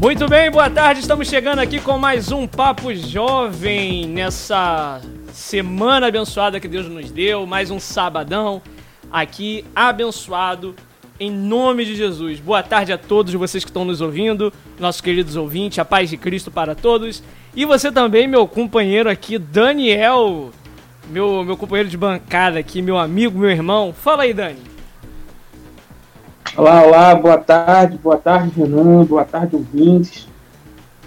Muito bem, boa tarde. Estamos chegando aqui com mais um Papo Jovem nessa semana abençoada que Deus nos deu. Mais um sabadão aqui abençoado em nome de Jesus. Boa tarde a todos vocês que estão nos ouvindo, nossos queridos ouvintes. A paz de Cristo para todos. E você também, meu companheiro aqui, Daniel. Meu, meu companheiro de bancada aqui, meu amigo, meu irmão. Fala aí, Dani. Olá, olá, boa tarde, boa tarde, Renan, boa tarde, ouvintes.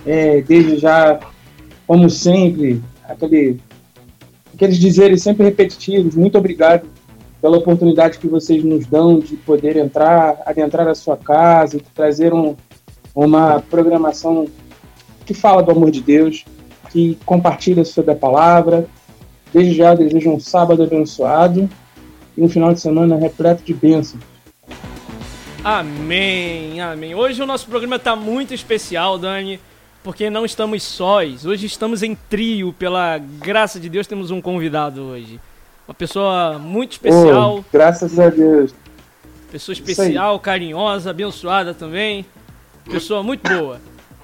É, desde já, como sempre, aquele, aqueles dizeres sempre repetitivos, muito obrigado pela oportunidade que vocês nos dão de poder entrar, adentrar a sua casa, de trazer um, uma programação que fala do amor de Deus, que compartilha sobre a palavra. Desde já desejo um sábado abençoado e um final de semana repleto de bênçãos. Amém, amém. Hoje o nosso programa está muito especial, Dani, porque não estamos sós. Hoje estamos em trio, pela graça de Deus, temos um convidado hoje. Uma pessoa muito especial. Oh, graças a Deus. Pessoa especial, carinhosa, abençoada também. Pessoa muito boa.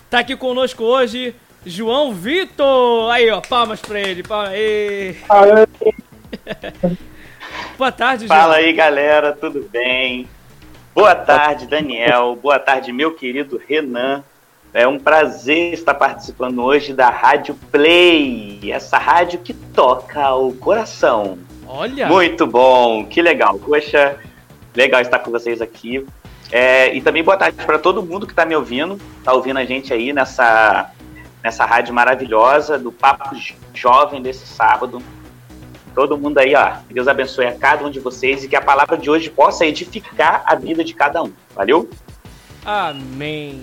Tá aqui conosco hoje João Vitor. Aí, ó, palmas pra ele. Palmas. Boa tarde, João. Fala aí, galera, tudo bem? Boa tarde, Daniel. Boa tarde, meu querido Renan. É um prazer estar participando hoje da Rádio Play, essa rádio que toca o coração. Olha! Muito bom, que legal. Poxa, legal estar com vocês aqui. É, e também boa tarde para todo mundo que está me ouvindo, está ouvindo a gente aí nessa, nessa rádio maravilhosa do Papo Jovem desse sábado todo mundo aí, ó. Deus abençoe a cada um de vocês e que a palavra de hoje possa edificar a vida de cada um. Valeu? Amém.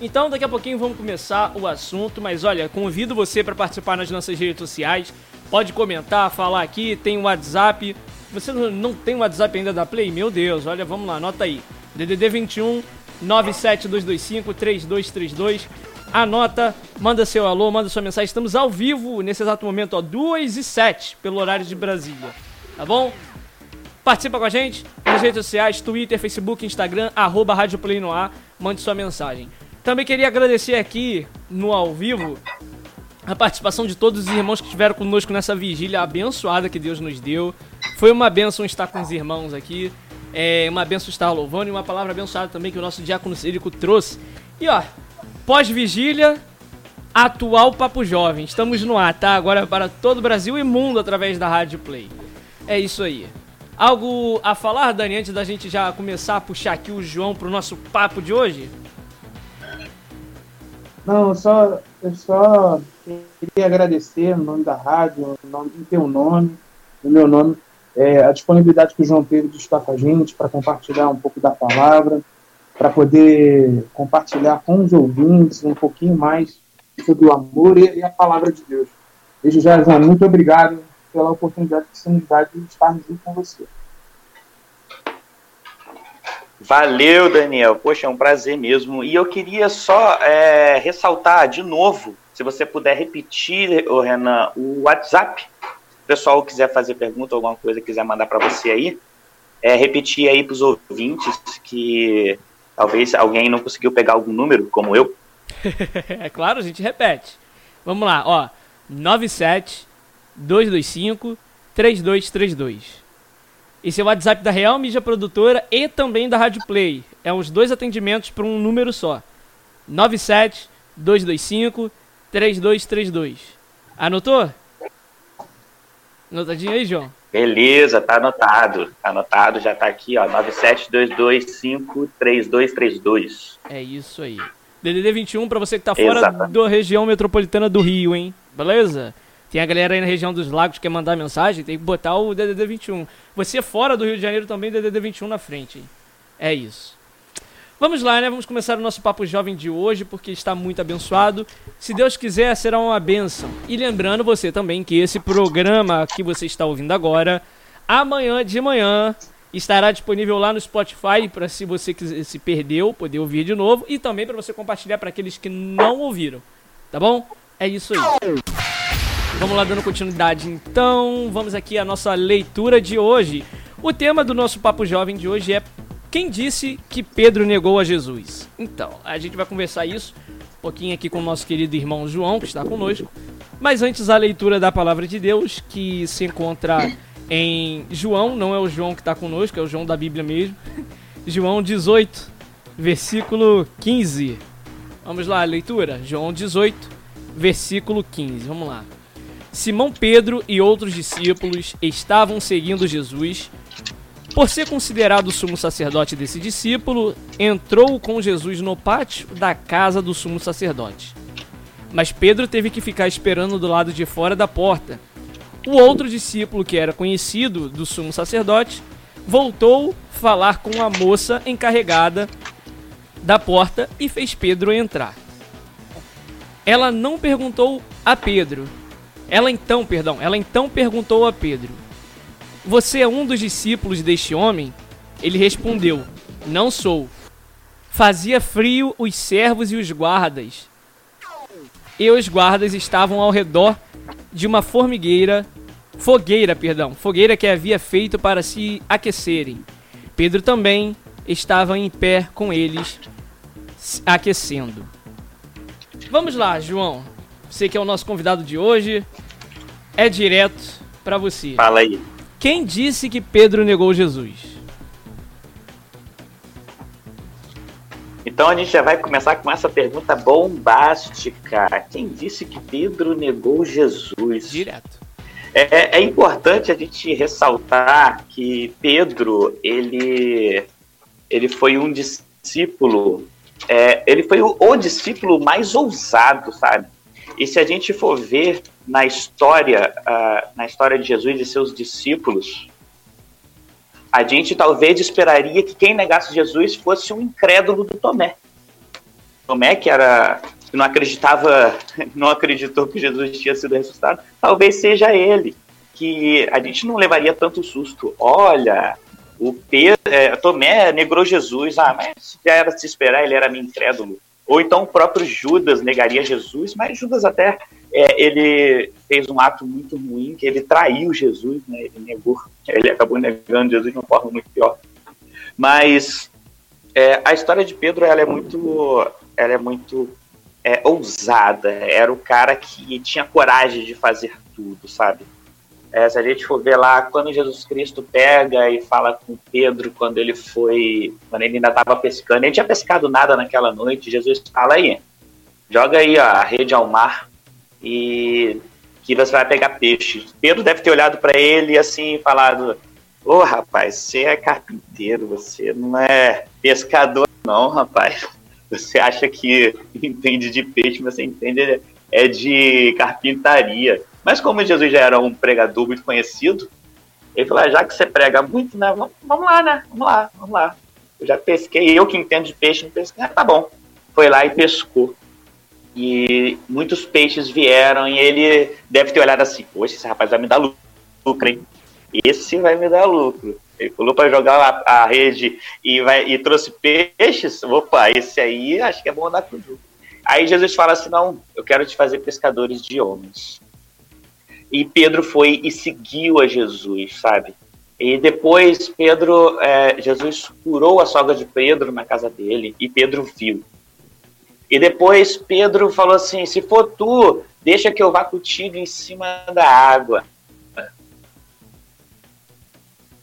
Então, daqui a pouquinho vamos começar o assunto, mas olha, convido você para participar nas nossas redes sociais. Pode comentar, falar aqui, tem o um WhatsApp. Você não tem o WhatsApp ainda da Play? Meu Deus, olha, vamos lá, anota aí. DDD 21 97225 3232 anota, manda seu alô, manda sua mensagem. Estamos ao vivo nesse exato momento, ó, 2 e 7 pelo horário de Brasília. Tá bom? Participa com a gente nas redes sociais, Twitter, Facebook, Instagram, arroba Rádio Play no ar, mande sua mensagem. Também queria agradecer aqui no ao vivo a participação de todos os irmãos que estiveram conosco nessa vigília abençoada que Deus nos deu. Foi uma benção estar com os irmãos aqui. É uma benção estar louvando e uma palavra abençoada também que o nosso diácono Círico trouxe. E ó, Pós-vigília, atual Papo Jovem. Estamos no ar, tá? Agora para todo o Brasil e mundo através da Rádio Play. É isso aí. Algo a falar, Dani, antes da gente já começar a puxar aqui o João pro nosso papo de hoje? Não, só, eu só queria agradecer no nome da rádio, no nome, em teu nome, no meu nome, é, a disponibilidade que o João teve de estar com a gente para compartilhar um pouco da palavra para poder compartilhar com os ouvintes um pouquinho mais sobre o amor e, a palavra de Deus. Desde já, João, muito obrigado pela oportunidade que você nos dá de estar junto com você. Valeu, Daniel. Poxa, é um prazer mesmo. E eu queria só é, ressaltar de novo, se você puder repetir, Renan, o WhatsApp. O pessoal quiser fazer pergunta, alguma coisa, quiser mandar para você aí, é, repetir aí para os ouvintes que Talvez alguém não conseguiu pegar algum número, como eu. é claro, a gente repete. Vamos lá, ó. 97 225 3232. Esse é o WhatsApp da Real Mídia Produtora e também da Rádio Play. É os dois atendimentos para um número só. 97 225 3232. Anotou? Anotadinho aí, João? Beleza, tá anotado. Tá anotado, já tá aqui, ó. 972253232. É isso aí. DDD 21 para você que tá fora Exatamente. da região metropolitana do Rio, hein? Beleza? Tem a galera aí na região dos lagos que quer mandar mensagem, tem que botar o DDD 21. Você fora do Rio de Janeiro também, DDD 21 na frente. Hein? É isso. Vamos lá, né? Vamos começar o nosso papo jovem de hoje, porque está muito abençoado. Se Deus quiser, será uma benção. E lembrando você também que esse programa que você está ouvindo agora, amanhã de manhã, estará disponível lá no Spotify para se você quiser, se perdeu, poder ouvir de novo e também para você compartilhar para aqueles que não ouviram. Tá bom? É isso aí. Vamos lá dando continuidade então. Vamos aqui à nossa leitura de hoje. O tema do nosso Papo Jovem de hoje é quem disse que Pedro negou a Jesus? Então, a gente vai conversar isso um pouquinho aqui com o nosso querido irmão João, que está conosco. Mas antes a leitura da palavra de Deus, que se encontra em João, não é o João que está conosco, é o João da Bíblia mesmo. João 18, versículo 15. Vamos lá, leitura. João 18, versículo 15. Vamos lá. Simão Pedro e outros discípulos estavam seguindo Jesus por ser considerado sumo sacerdote desse discípulo, entrou com Jesus no pátio da casa do sumo sacerdote. Mas Pedro teve que ficar esperando do lado de fora da porta. O outro discípulo, que era conhecido do sumo sacerdote, voltou falar com a moça encarregada da porta e fez Pedro entrar. Ela não perguntou a Pedro. Ela então, perdão, ela então perguntou a Pedro: você é um dos discípulos deste homem? Ele respondeu: Não sou. Fazia frio os servos e os guardas. E os guardas estavam ao redor de uma formigueira, fogueira, perdão, fogueira que havia feito para se aquecerem. Pedro também estava em pé com eles, aquecendo. Vamos lá, João. Você que é o nosso convidado de hoje, é direto para você. Fala aí. Quem disse que Pedro negou Jesus? Então a gente já vai começar com essa pergunta bombástica. Quem disse que Pedro negou Jesus? Direto. É, é importante a gente ressaltar que Pedro ele ele foi um discípulo, é, ele foi o, o discípulo mais ousado, sabe? E se a gente for ver na história, uh, na história de Jesus e seus discípulos, a gente talvez esperaria que quem negasse Jesus fosse um incrédulo do Tomé. Tomé, que era que não acreditava, não acreditou que Jesus tinha sido ressuscitado, talvez seja ele que a gente não levaria tanto susto. Olha, o Pedro, é, Tomé negrou Jesus, ah, mas já era se esperar, ele era meio incrédulo. Ou então o próprio Judas negaria Jesus, mas Judas até é, ele fez um ato muito ruim, que ele traiu Jesus, né? Ele negou, ele acabou negando Jesus de uma forma muito pior. Mas é, a história de Pedro ela é muito, ela é muito é, ousada. Era o cara que tinha coragem de fazer tudo, sabe? É, se a gente for ver lá, quando Jesus Cristo pega e fala com Pedro, quando ele foi, quando ele ainda estava pescando, ele tinha pescado nada naquela noite, Jesus fala aí, joga aí ó, a rede ao mar e que você vai pegar peixe. Pedro deve ter olhado para ele e assim falado, ô oh, rapaz, você é carpinteiro, você não é pescador não, rapaz. Você acha que entende de peixe, mas você entende é de carpintaria. Mas como Jesus já era um pregador muito conhecido, ele falou: ah, já que você prega muito, né? Vamos, lá, né? Vamos lá, vamos lá. Eu já pesquei, eu que entendo de peixe, não pesquei. Ah, tá bom. Foi lá e pescou. E muitos peixes vieram e ele deve ter olhado assim: Poxa, esse rapaz vai me dar lucro, hein? Esse vai me dar lucro. Ele pulou para jogar a, a, rede e, vai, e trouxe peixes. Opa, esse aí acho que é bom dar tudo. Aí Jesus fala assim: Não, eu quero te fazer pescadores de homens. E Pedro foi e seguiu a Jesus, sabe? E depois Pedro, é, Jesus curou a sogra de Pedro na casa dele e Pedro viu. E depois Pedro falou assim: se for tu, deixa que eu vá contigo em cima da água.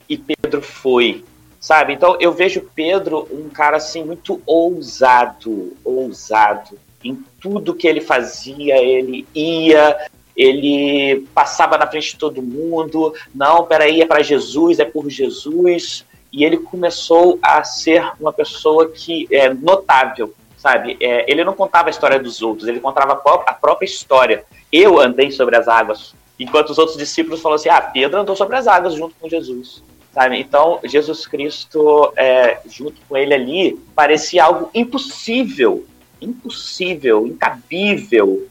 E Pedro foi, sabe? Então eu vejo Pedro um cara assim muito ousado, ousado em tudo que ele fazia, ele ia, ele passava na frente de todo mundo, não, peraí, é para Jesus, é por Jesus, e ele começou a ser uma pessoa que é notável, sabe? É, ele não contava a história dos outros, ele contava a própria história. Eu andei sobre as águas, enquanto os outros discípulos falaram assim, ah, Pedro andou sobre as águas junto com Jesus. Sabe? Então, Jesus Cristo, é, junto com ele ali, parecia algo impossível, impossível, incabível,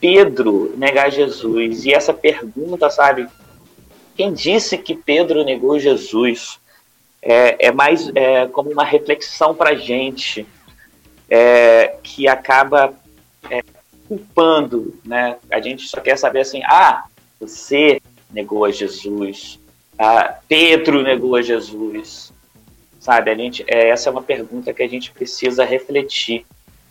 Pedro negar Jesus. E essa pergunta, sabe? Quem disse que Pedro negou Jesus? É, é mais é, como uma reflexão para a gente é, que acaba é, culpando, né? A gente só quer saber assim, ah, você negou a Jesus, Ah, Pedro negou a Jesus. Sabe, a gente, é, essa é uma pergunta que a gente precisa refletir.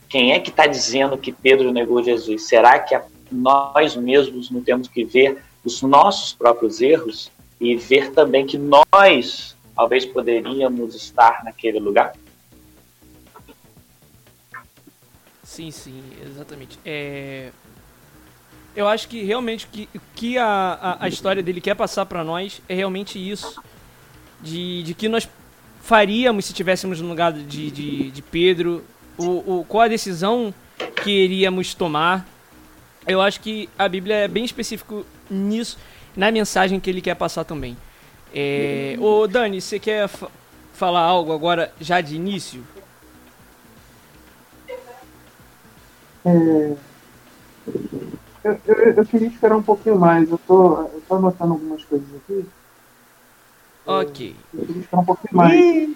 Quem é que está dizendo que Pedro negou Jesus? Será que a, nós mesmos não temos que ver os nossos próprios erros e ver também que nós talvez poderíamos estar naquele lugar? Sim, sim, exatamente. É... Eu acho que realmente que, que a, a, a história dele quer passar para nós é realmente isso. De, de que nós faríamos se estivéssemos no lugar de, de, de Pedro, o, o, qual a decisão que iríamos tomar. Eu acho que a Bíblia é bem específico nisso, na mensagem que ele quer passar também. É, ô Dani, você quer falar algo agora já de início? É, eu, eu, eu, queria esperar um pouquinho mais. Eu tô, eu tô anotando algumas coisas aqui. Ok. Eu queria esperar um pouquinho mais.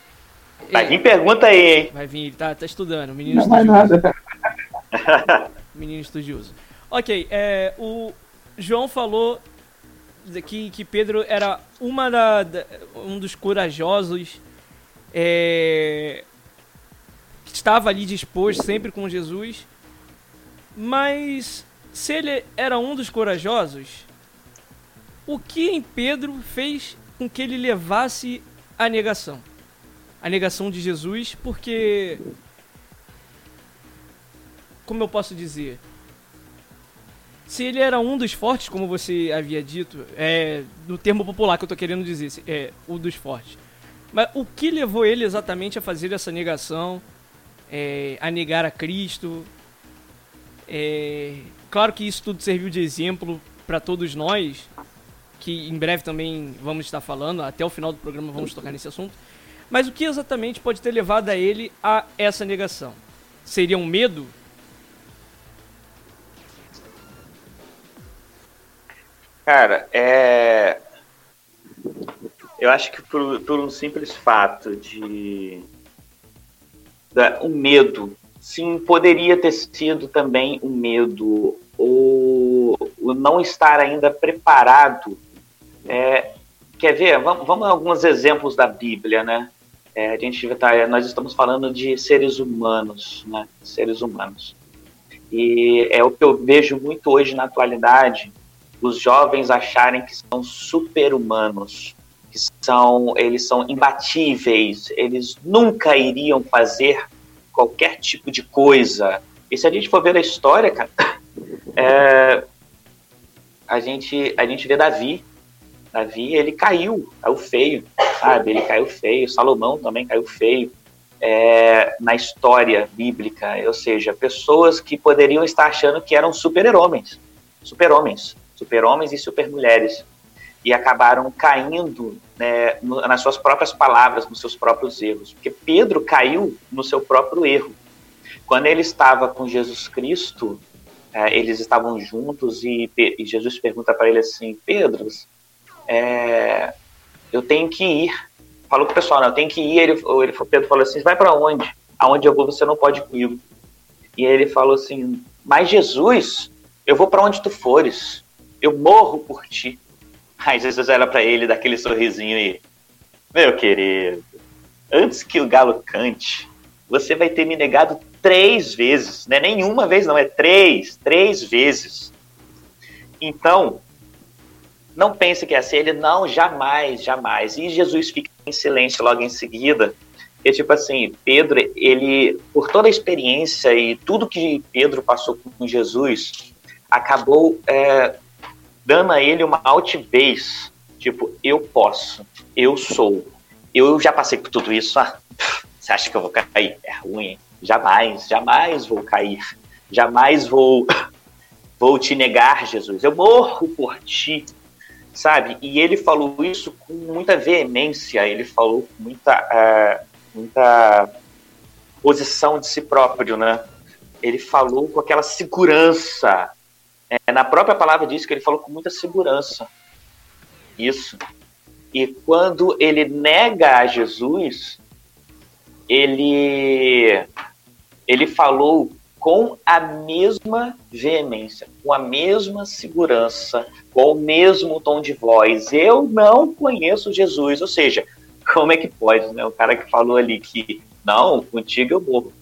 Vai vir pergunta aí, hein? Vai vir, tá, tá estudando. Menino Não vai nada. Menino estudioso. Ok, é, o João falou que, que Pedro era uma da, da um dos corajosos é, que estava ali disposto sempre com Jesus. Mas se ele era um dos corajosos, o que em Pedro fez com que ele levasse a negação? A negação de Jesus, porque. Como eu posso dizer? Se ele era um dos fortes, como você havia dito, é, no termo popular que eu estou querendo dizer, é o dos fortes. Mas o que levou ele exatamente a fazer essa negação, é, a negar a Cristo, é, claro que isso tudo serviu de exemplo para todos nós, que em breve também vamos estar falando, até o final do programa vamos tocar nesse assunto. Mas o que exatamente pode ter levado a ele a essa negação? Seria um medo? Cara, é. Eu acho que por, por um simples fato de. Um medo Sim, poderia ter sido também um medo, ou o não estar ainda preparado. É, quer ver? Vamos, vamos a alguns exemplos da Bíblia, né? É, a gente tá, nós estamos falando de seres humanos, né? Seres humanos. E é o que eu vejo muito hoje na atualidade, os jovens acharem que são super-humanos, que são, eles são imbatíveis, eles nunca iriam fazer qualquer tipo de coisa. E se a gente for ver a história, cara, é, a, gente, a gente vê Davi. Davi, ele caiu, caiu feio, sabe? Ele caiu feio. Salomão também caiu feio é, na história bíblica. Ou seja, pessoas que poderiam estar achando que eram super-homens, super-homens, super-homens e super-mulheres. E acabaram caindo né, nas suas próprias palavras, nos seus próprios erros. Porque Pedro caiu no seu próprio erro. Quando ele estava com Jesus Cristo, é, eles estavam juntos e, Jesus pergunta para ele assim: Pedro, é, eu tenho que ir. Falou para o pessoal: não, eu tenho que ir. Ele, ele, Pedro falou assim: vai para onde? Aonde eu vou, você não pode ir comigo. E ele falou assim: mas Jesus, eu vou para onde tu fores. Eu morro por ti. Aí Jesus olha para ele, dá aquele sorrisinho e. Meu querido, antes que o galo cante, você vai ter me negado três vezes. Não é nenhuma vez, não, é três. Três vezes. Então, não pense que é assim. Ele, não, jamais, jamais. E Jesus fica em silêncio logo em seguida. E tipo assim, Pedro, ele, por toda a experiência e tudo que Pedro passou com Jesus, acabou é, dando a ele uma altivez, tipo, eu posso, eu sou, eu já passei por tudo isso, ah, você acha que eu vou cair? É ruim, jamais, jamais vou cair, jamais vou, vou te negar, Jesus, eu morro por ti, sabe? E ele falou isso com muita veemência, ele falou com muita, uh, muita posição de si próprio, né? Ele falou com aquela segurança, é, na própria palavra diz que ele falou com muita segurança. Isso. E quando ele nega a Jesus, ele ele falou com a mesma veemência, com a mesma segurança, com o mesmo tom de voz. Eu não conheço Jesus. Ou seja, como é que pode, né? O cara que falou ali que não, contigo eu morro.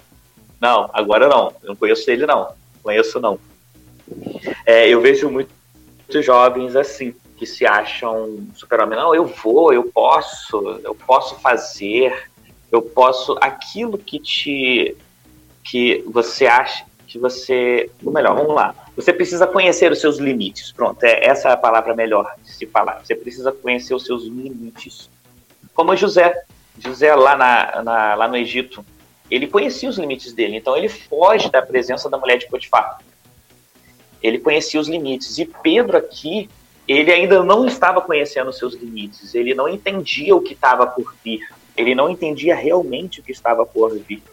Não, agora não. Eu não conheço ele, não. Conheço, não. É, eu vejo muitos jovens assim, que se acham super-homem. Não, eu vou, eu posso, eu posso fazer, eu posso. Aquilo que te. que você acha que você. Ou melhor, vamos lá. Você precisa conhecer os seus limites. Pronto, é, essa é a palavra melhor de se falar. Você precisa conhecer os seus limites. Como José. José lá, na, na, lá no Egito, ele conhecia os limites dele. Então ele foge da presença da mulher de Potifar. Ele conhecia os limites. E Pedro aqui, ele ainda não estava conhecendo os seus limites. Ele não entendia o que estava por vir. Ele não entendia realmente o que estava por vir.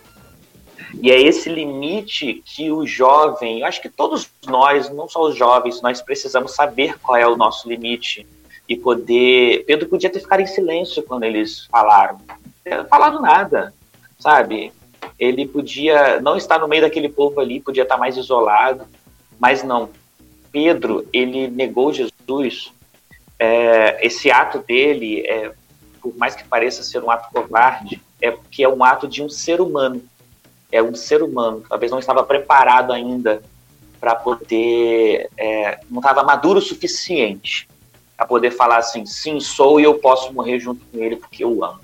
E é esse limite que o jovem, eu acho que todos nós, não só os jovens, nós precisamos saber qual é o nosso limite e poder. Pedro podia ter ficado em silêncio quando eles falaram. Não falado nada, sabe? Ele podia não estar no meio daquele povo ali, podia estar mais isolado, mas não. Pedro, ele negou Jesus. É, esse ato dele, é, por mais que pareça ser um ato covarde, é porque é um ato de um ser humano é um ser humano, talvez não estava preparado ainda para poder, é, não estava maduro o suficiente para poder falar assim, sim, sou e eu posso morrer junto com ele porque eu amo.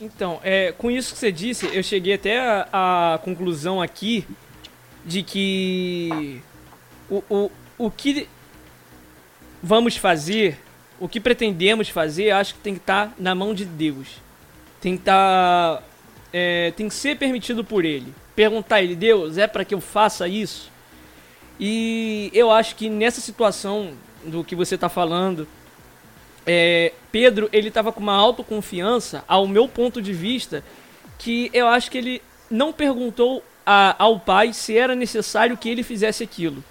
Então, é, com isso que você disse, eu cheguei até a, a conclusão aqui de que o, o, o que vamos fazer, o que pretendemos fazer, acho que tem que estar tá na mão de Deus. Tem que estar tá é, tem que ser permitido por ele. Perguntar a ele, Deus, é para que eu faça isso? E eu acho que nessa situação do que você está falando, é, Pedro ele estava com uma autoconfiança, ao meu ponto de vista, que eu acho que ele não perguntou a, ao pai se era necessário que ele fizesse aquilo.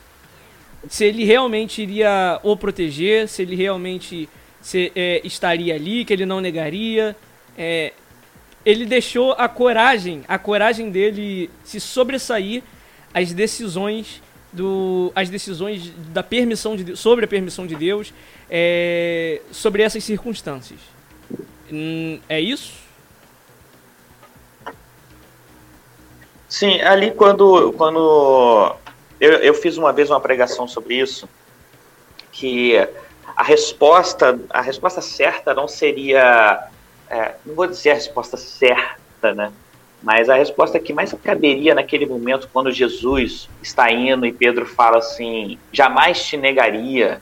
Se ele realmente iria o proteger, se ele realmente se, é, estaria ali, que ele não negaria. É, ele deixou a coragem, a coragem dele se sobressair às decisões do, as decisões da permissão de sobre a permissão de Deus, é, sobre essas circunstâncias. Hum, é isso? Sim, ali quando, quando eu, eu fiz uma vez uma pregação sobre isso, que a resposta, a resposta certa não seria é, não vou dizer a resposta certa, né? Mas a resposta que mais caberia naquele momento, quando Jesus está indo e Pedro fala assim: jamais te negaria.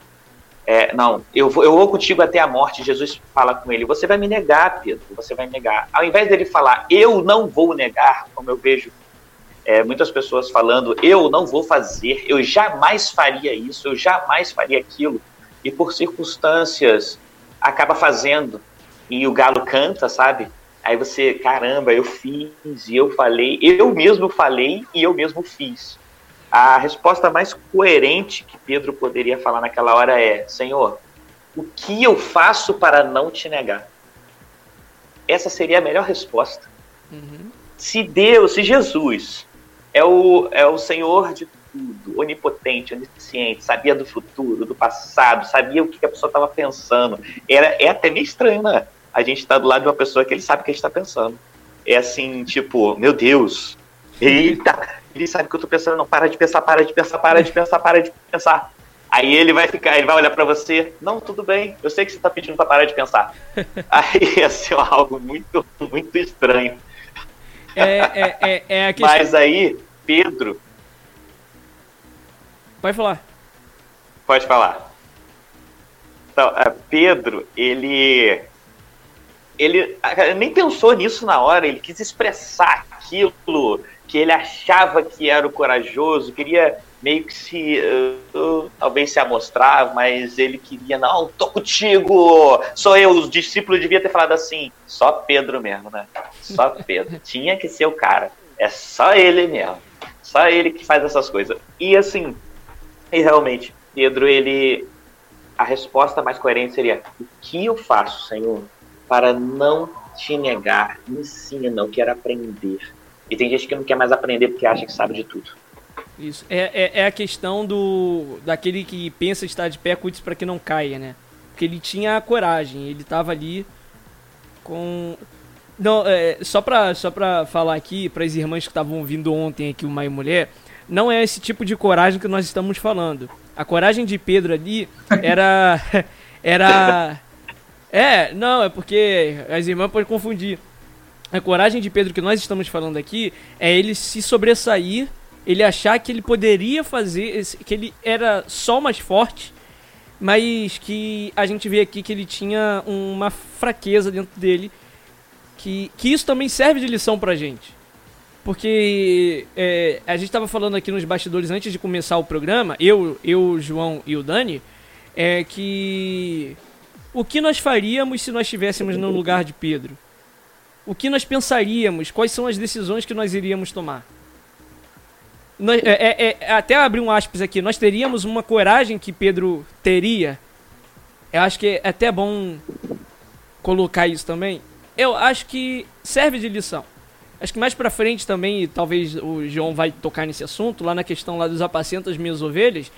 É, não, eu vou, eu vou contigo até a morte. Jesus fala com ele: Você vai me negar, Pedro, você vai me negar. Ao invés dele falar, eu não vou negar, como eu vejo é, muitas pessoas falando, eu não vou fazer, eu jamais faria isso, eu jamais faria aquilo, e por circunstâncias acaba fazendo e o galo canta, sabe? Aí você, caramba, eu fiz e eu falei, eu mesmo falei e eu mesmo fiz. A resposta mais coerente que Pedro poderia falar naquela hora é: Senhor, o que eu faço para não te negar? Essa seria a melhor resposta. Uhum. Se Deus, se Jesus é o, é o Senhor de tudo, onipotente, onisciente, sabia do futuro, do passado, sabia o que a pessoa estava pensando. Era, é até meio estranho, né? a gente tá do lado de uma pessoa que ele sabe o que a gente tá pensando. É assim, tipo, meu Deus, eita, ele sabe o que eu tô pensando, não, para de pensar, para de pensar, para de pensar, para de pensar. Aí ele vai ficar, ele vai olhar para você, não, tudo bem, eu sei que você tá pedindo pra parar de pensar. Aí ser algo muito, muito estranho. É, é, é, é. Mas aí, Pedro. Pode falar. Pode falar. Então, Pedro, ele ele nem pensou nisso na hora, ele quis expressar aquilo que ele achava que era o corajoso, queria meio que se, uh, talvez se amostrar, mas ele queria, não, tô contigo, sou eu, os discípulos devia ter falado assim, só Pedro mesmo, né? Só Pedro, tinha que ser o cara, é só ele mesmo, só ele que faz essas coisas. E assim, e realmente, Pedro, ele, a resposta mais coerente seria, o que eu faço, Senhor? para não te negar. Ensina, eu quero aprender. E tem gente que não quer mais aprender porque acha que sabe de tudo. Isso. É, é, é a questão do. daquele que pensa estar de pé, cuide para que não caia, né? Porque ele tinha a coragem, ele tava ali com. Não, é, só pra, só pra falar aqui, para as irmãs que estavam ouvindo ontem aqui o Mai Mulher, não é esse tipo de coragem que nós estamos falando. A coragem de Pedro ali era. era. É, não, é porque as irmãs podem confundir. A coragem de Pedro que nós estamos falando aqui é ele se sobressair, ele achar que ele poderia fazer, que ele era só mais forte, mas que a gente vê aqui que ele tinha uma fraqueza dentro dele, que, que isso também serve de lição pra gente. Porque é, a gente estava falando aqui nos bastidores antes de começar o programa, eu, eu, João e o Dani, é que o que nós faríamos se nós estivéssemos no lugar de Pedro? O que nós pensaríamos? Quais são as decisões que nós iríamos tomar? Nós, é, é, é, até abrir um aspas aqui, nós teríamos uma coragem que Pedro teria. Eu acho que é até bom colocar isso também. Eu acho que serve de lição. Acho que mais pra frente também, talvez o João vai tocar nesse assunto, lá na questão lá dos apacentas minhas ovelhas,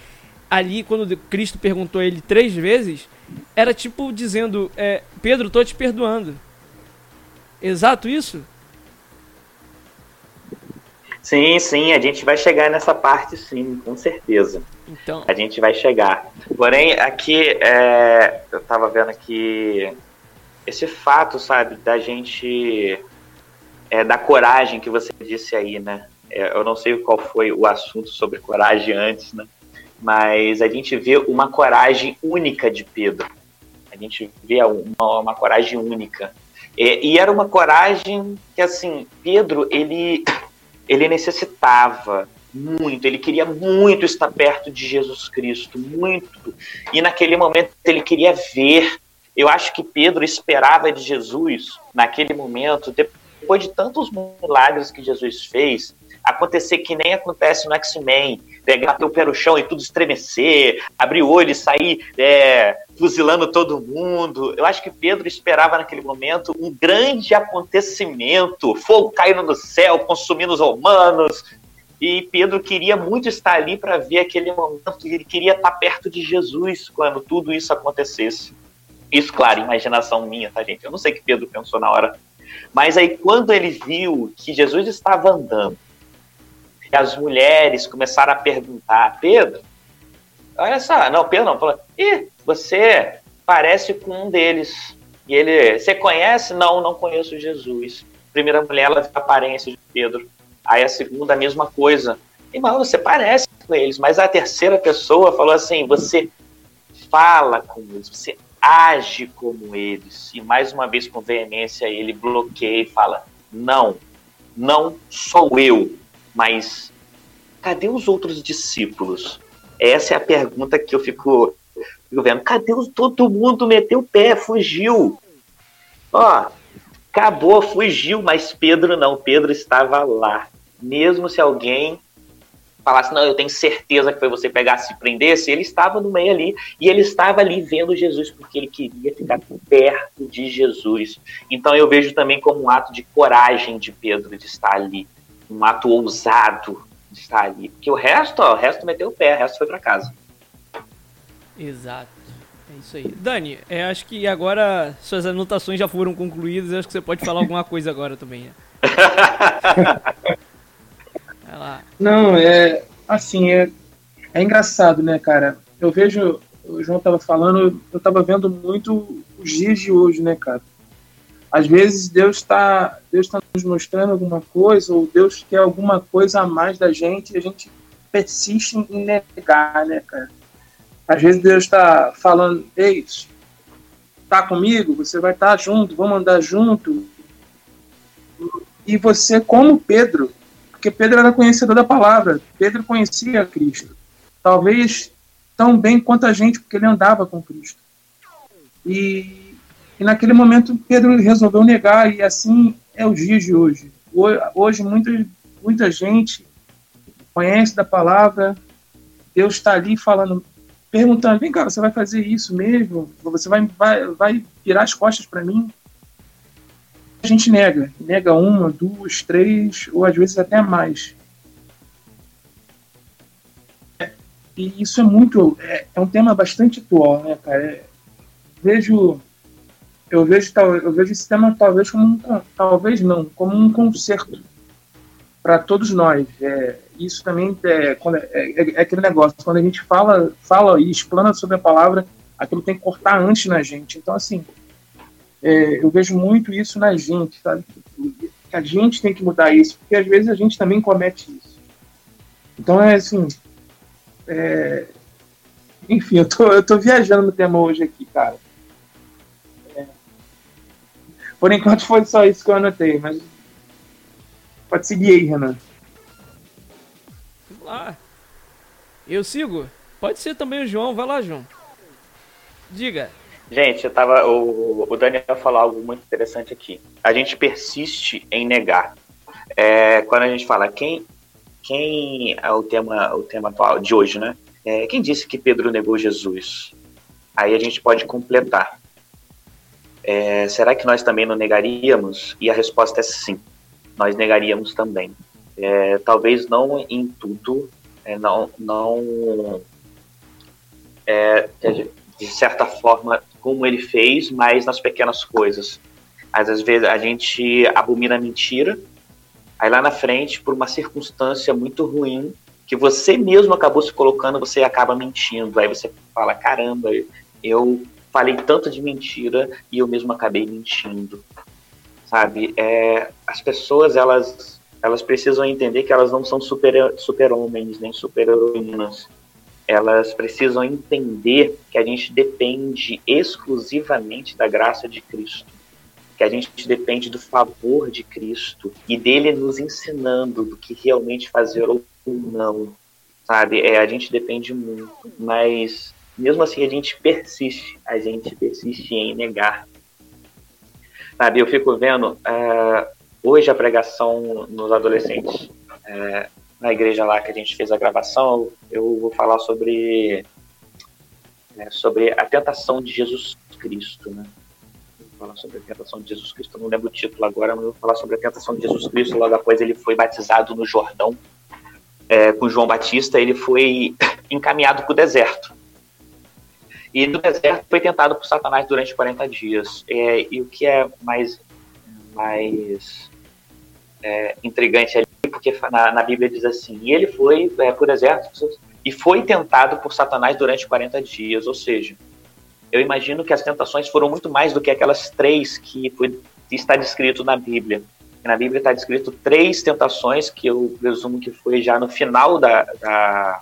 ali quando Cristo perguntou a ele três vezes, era tipo dizendo, é, Pedro, tô te perdoando. Exato isso? Sim, sim, a gente vai chegar nessa parte sim, com certeza. Então. A gente vai chegar. Porém, aqui, é, eu tava vendo aqui esse fato, sabe, da gente é, da coragem que você disse aí, né? É, eu não sei qual foi o assunto sobre coragem antes, né? Mas a gente vê uma coragem única de Pedro. A gente vê uma, uma coragem única. E era uma coragem que, assim, Pedro, ele, ele necessitava muito, ele queria muito estar perto de Jesus Cristo, muito. E naquele momento ele queria ver. Eu acho que Pedro esperava de Jesus, naquele momento, depois de tantos milagres que Jesus fez, acontecer que nem acontece no X-Men, pegar teu pé no chão e tudo estremecer, abrir o olho e sair é, fuzilando todo mundo. Eu acho que Pedro esperava naquele momento um grande acontecimento, fogo caindo do céu, consumindo os romanos. E Pedro queria muito estar ali para ver aquele momento, ele queria estar perto de Jesus quando tudo isso acontecesse. Isso, claro, imaginação minha, tá, gente? Eu não sei o que Pedro pensou na hora mas aí, quando ele viu que Jesus estava andando, e as mulheres começaram a perguntar, Pedro, olha só, não, Pedro não, falou, ih, você parece com um deles. E ele, você conhece? Não, não conheço Jesus. primeira mulher, ela viu a aparência de Pedro. Aí a segunda, a mesma coisa. Irmão, você parece com eles. Mas a terceira pessoa falou assim: você fala com eles, você age como eles. E mais uma vez, com veemência, ele bloqueia e fala: Não, não sou eu, mas cadê os outros discípulos? Essa é a pergunta que eu fico, fico vendo. Cadê os, todo mundo meteu o pé, fugiu? Ó, acabou, fugiu, mas Pedro não. Pedro estava lá. Mesmo se alguém falasse, não, eu tenho certeza que foi você pegar se prendesse, ele estava no meio ali e ele estava ali vendo Jesus porque ele queria ficar perto de Jesus. Então eu vejo também como um ato de coragem de Pedro de estar ali, um ato ousado de estar ali, porque o resto, ó, o resto meteu o pé, o resto foi para casa. Exato. É isso aí. Dani, é, acho que agora suas anotações já foram concluídas, acho que você pode falar alguma coisa agora também. Né? Não, é assim, é, é engraçado, né, cara? Eu vejo, o João tava falando, eu tava vendo muito os dias de hoje, né, cara? Às vezes Deus está Deus tá nos mostrando alguma coisa, ou Deus quer alguma coisa a mais da gente, e a gente persiste em negar, né, cara? Às vezes Deus está falando, ei, tá comigo, você vai estar tá junto, vamos andar junto. E você, como Pedro, porque Pedro era conhecedor da palavra, Pedro conhecia Cristo. Talvez tão bem quanto a gente, porque ele andava com Cristo. E, e naquele momento Pedro resolveu negar, e assim é o dia de hoje. Hoje muita, muita gente conhece da palavra, Deus está ali falando, perguntando: vem cá, você vai fazer isso mesmo? Você vai, vai, vai virar as costas para mim? a gente nega. Nega uma, duas, três, ou às vezes até mais. E isso é muito. É, é um tema bastante atual, né, cara? É, vejo. Eu vejo, eu vejo esse tema talvez como um. Talvez não, como um conserto para todos nós. É, isso também é, é, é, é, aquele negócio. Quando a gente fala, fala e explana sobre a palavra, aquilo tem que cortar antes na gente. Então, assim, é, eu vejo muito isso na gente, sabe? A gente tem que mudar isso, porque às vezes a gente também comete isso. Então, é assim, é... Enfim, eu tô, eu tô viajando no tema hoje aqui, cara. Por enquanto foi só isso que eu anotei, mas. Pode seguir aí, Renan. Vamos lá. Eu sigo? Pode ser também o João. Vai lá, João. Diga. Gente, eu tava, o, o Daniel falou algo muito interessante aqui. A gente persiste em negar. É, quando a gente fala quem quem é o tema, o tema atual de hoje, né? É, quem disse que Pedro negou Jesus? Aí a gente pode completar. É, será que nós também não negaríamos? E a resposta é sim, nós negaríamos também. É, talvez não em tudo, é, não, não é, de certa forma como ele fez, mas nas pequenas coisas. Às vezes a gente abomina a mentira, Aí lá na frente, por uma circunstância muito ruim, que você mesmo acabou se colocando, você acaba mentindo. Aí você fala: caramba, eu falei tanto de mentira e eu mesmo acabei mentindo. Sabe? É, as pessoas, elas, elas precisam entender que elas não são super, super nem super heroínas. Elas precisam entender que a gente depende exclusivamente da graça de Cristo que a gente depende do favor de Cristo e dele nos ensinando do que realmente fazer ou não, sabe? É, a gente depende muito, mas mesmo assim a gente persiste, a gente persiste em negar. Sabe, eu fico vendo uh, hoje a pregação nos adolescentes, uh, na igreja lá que a gente fez a gravação, eu vou falar sobre, uh, sobre a tentação de Jesus Cristo, né? falar sobre a tentação de Jesus Cristo. Eu não lembro o título agora, mas vou falar sobre a tentação de Jesus Cristo. Logo após ele foi batizado no Jordão é, com João Batista, ele foi encaminhado para o deserto. E no deserto foi tentado por Satanás durante 40 dias. É, e o que é mais, mais é, intrigante ali, porque na, na, Bíblia diz assim: e ele foi é, para o deserto e foi tentado por Satanás durante 40 dias, ou seja, eu imagino que as tentações foram muito mais do que aquelas três que, foi, está descrito na Bíblia. Na Bíblia está descrito três tentações que eu presumo que foi já no final da, da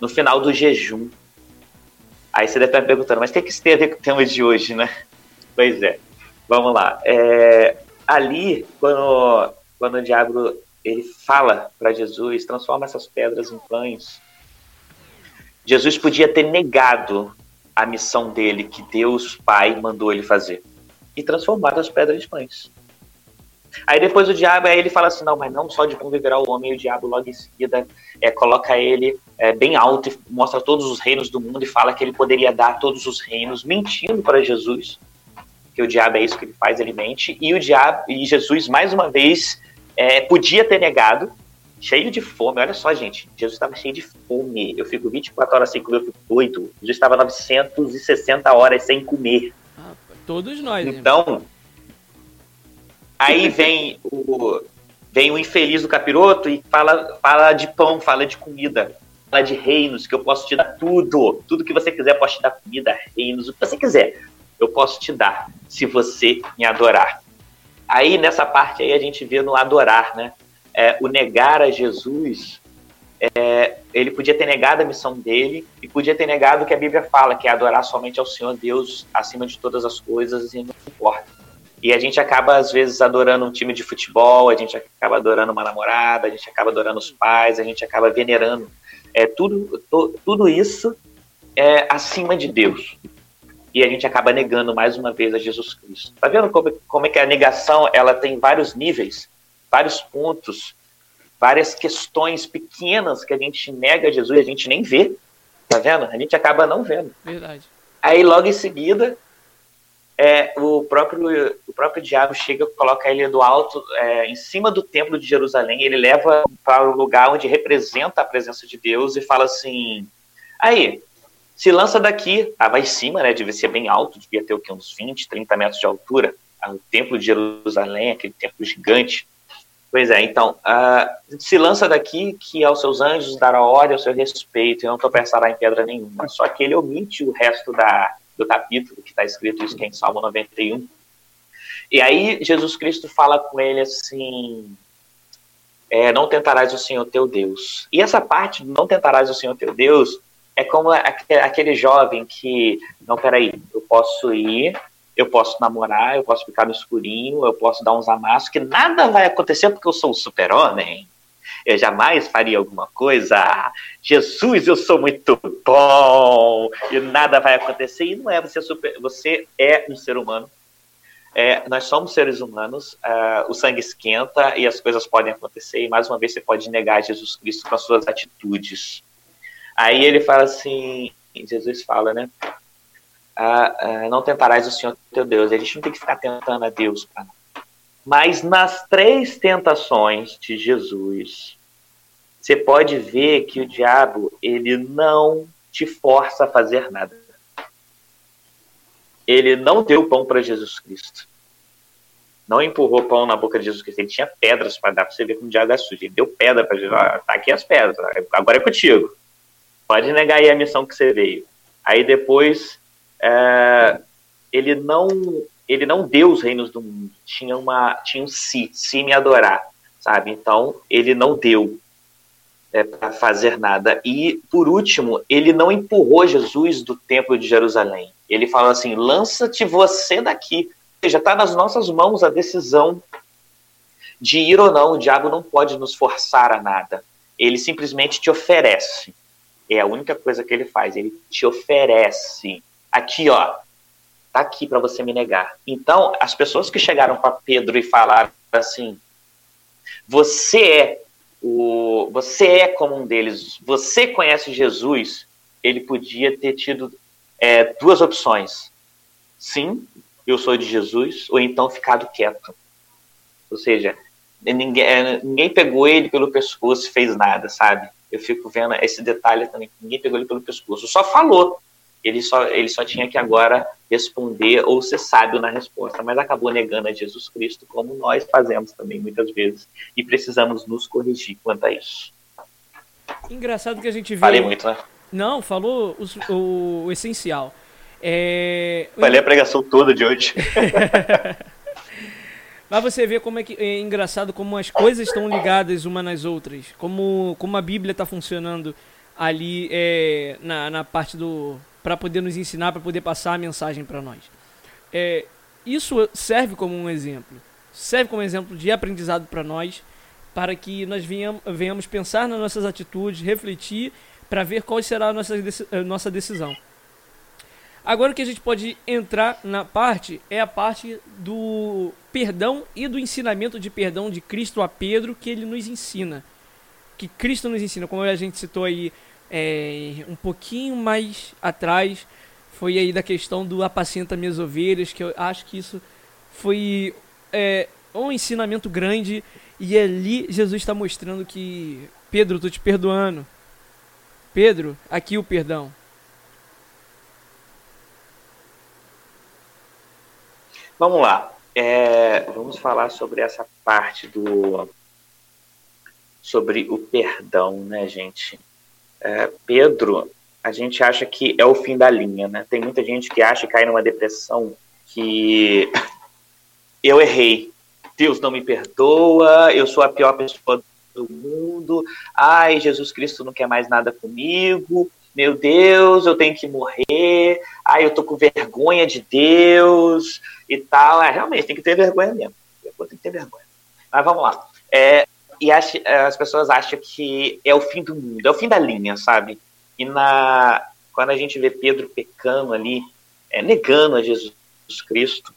no final do jejum. Aí você deve estar perguntando, mas tem que ter a ver com o tema de hoje, né? Pois é. Vamos lá. É, ali, quando, quando o diabo ele fala para Jesus, transforma essas pedras em pães, Jesus podia ter negado a missão dele que Deus Pai mandou ele fazer e transformar as pedras em pães. Aí depois o diabo, aí ele fala assim, não, mas não só de pão o homem, e o diabo logo em seguida é, coloca ele é, bem alto e mostra todos os reinos do mundo e fala que ele poderia dar todos os reinos, mentindo para Jesus, que o diabo é isso que ele faz, ele mente, e o diabo, e Jesus mais uma vez é, podia ter negado, cheio de fome. Olha só, gente, Jesus estava cheio de fome. Eu fico 24 horas sem comer, eu fico doido. Jesus estava 960 horas sem comer. Ah, todos nós. Então, aí vem o vem o infeliz do capiroto e fala, fala de pão, fala de comida, fala de reinos, que eu posso te dar tudo. Tudo que você quiser, posso te dar comida, reinos, o que você quiser. Eu posso te dar, se você me adorar. Aí, nessa parte aí, a gente vê no adorar, né? é, o negar a Jesus, é, ele podia ter negado a missão dele e podia ter negado o que a Bíblia fala, que é adorar somente ao Senhor Deus acima de todas as coisas e não importa. E a gente acaba, às vezes, adorando um time de futebol, a gente acaba adorando uma namorada, a gente acaba adorando os pais, a gente acaba venerando. É, tudo, to, tudo isso é acima de Deus. E a gente acaba negando mais uma vez a Jesus Cristo. Tá vendo como, como é que a negação ela tem vários níveis? vários pontos, várias questões pequenas que a gente nega a Jesus e a gente nem vê. Tá vendo? A gente acaba não vendo. Verdade. Aí logo em seguida, é, o, próprio, o próprio diabo chega coloca ele do alto, é, em cima do templo de Jerusalém, ele leva para o lugar onde representa a presença de Deus e fala assim: aí, se lança daqui, estava em cima, né? Devia ser bem alto, devia ter o? Uns 20, 30 metros de altura. O templo de Jerusalém, aquele templo gigante. Pois é, então, uh, se lança daqui que aos seus anjos dará ordem ao seu respeito e não tropeçará em pedra nenhuma. Só que ele omite o resto da, do capítulo, que está escrito isso que é em Salmo 91. E aí Jesus Cristo fala com ele assim, é, não tentarás o Senhor teu Deus. E essa parte, não tentarás o Senhor teu Deus, é como aquele jovem que, não, peraí, eu posso ir, eu posso namorar, eu posso ficar no escurinho, eu posso dar uns amassos, que nada vai acontecer porque eu sou o super-homem eu jamais faria alguma coisa. Jesus, eu sou muito bom e nada vai acontecer. E não é você super, você é um ser humano. É, nós somos seres humanos, uh, o sangue esquenta e as coisas podem acontecer. E mais uma vez você pode negar Jesus Cristo com as suas atitudes. Aí ele fala assim, Jesus fala, né? Uh, uh, não tentarás o Senhor teu Deus. A gente não tem que ficar tentando a Deus para mas nas três tentações de Jesus, você pode ver que o diabo ele não te força a fazer nada. Ele não deu pão para Jesus Cristo. Não empurrou pão na boca de Jesus Cristo. Ele tinha pedras para dar para você ver como o diabo é sujo. Ele deu pedra para Jesus. Ah, tá aqui as pedras. Agora é contigo. Pode negar aí a missão que você veio. Aí depois é, ele não ele não deu os reinos do mundo, tinha uma tinha um si, si me adorar, sabe? Então ele não deu é, para fazer nada. E por último, ele não empurrou Jesus do templo de Jerusalém. Ele fala assim: lança-te você daqui. Ou seja, está nas nossas mãos a decisão de ir ou não. O diabo não pode nos forçar a nada. Ele simplesmente te oferece. É a única coisa que ele faz. Ele te oferece. Aqui, ó, tá aqui para você me negar. Então, as pessoas que chegaram para Pedro e falaram assim: você é o, você é como um deles, você conhece Jesus, ele podia ter tido é, duas opções. Sim, eu sou de Jesus, ou então ficado quieto. Ou seja, ninguém, é, ninguém pegou ele pelo pescoço e fez nada, sabe? Eu fico vendo esse detalhe também. Ninguém pegou ele pelo pescoço, só falou ele só, ele só tinha que agora responder ou ser sábio na resposta, mas acabou negando a Jesus Cristo, como nós fazemos também muitas vezes, e precisamos nos corrigir quanto a isso. Engraçado que a gente viu. Falei muito, né? Não, falou o, o, o essencial. É... Falei a pregação toda de hoje. Mas você vê como é que é engraçado como as coisas estão ligadas uma nas outras, como, como a Bíblia está funcionando ali é, na, na parte do para poder nos ensinar, para poder passar a mensagem para nós. É, isso serve como um exemplo, serve como exemplo de aprendizado para nós, para que nós venhamos, pensar nas nossas atitudes, refletir, para ver qual será a nossa, a nossa decisão. Agora o que a gente pode entrar na parte é a parte do perdão e do ensinamento de perdão de Cristo a Pedro que ele nos ensina. Que Cristo nos ensina, como a gente citou aí é, um pouquinho mais atrás foi aí da questão do apacenta minhas ovelhas, que eu acho que isso foi é, um ensinamento grande e ali Jesus está mostrando que Pedro, estou te perdoando. Pedro, aqui o perdão. Vamos lá. É, vamos falar sobre essa parte do sobre o perdão, né, gente? É, Pedro, a gente acha que é o fim da linha, né? Tem muita gente que acha que cai numa depressão que eu errei, Deus não me perdoa, eu sou a pior pessoa do mundo, ai, Jesus Cristo não quer mais nada comigo, meu Deus, eu tenho que morrer, ai, eu tô com vergonha de Deus e tal. É, realmente, tem que ter vergonha mesmo. Tem que ter vergonha. Mas vamos lá. É, e acha, as pessoas acham que é o fim do mundo, é o fim da linha, sabe? E na, quando a gente vê Pedro pecando ali, é, negando a Jesus Cristo,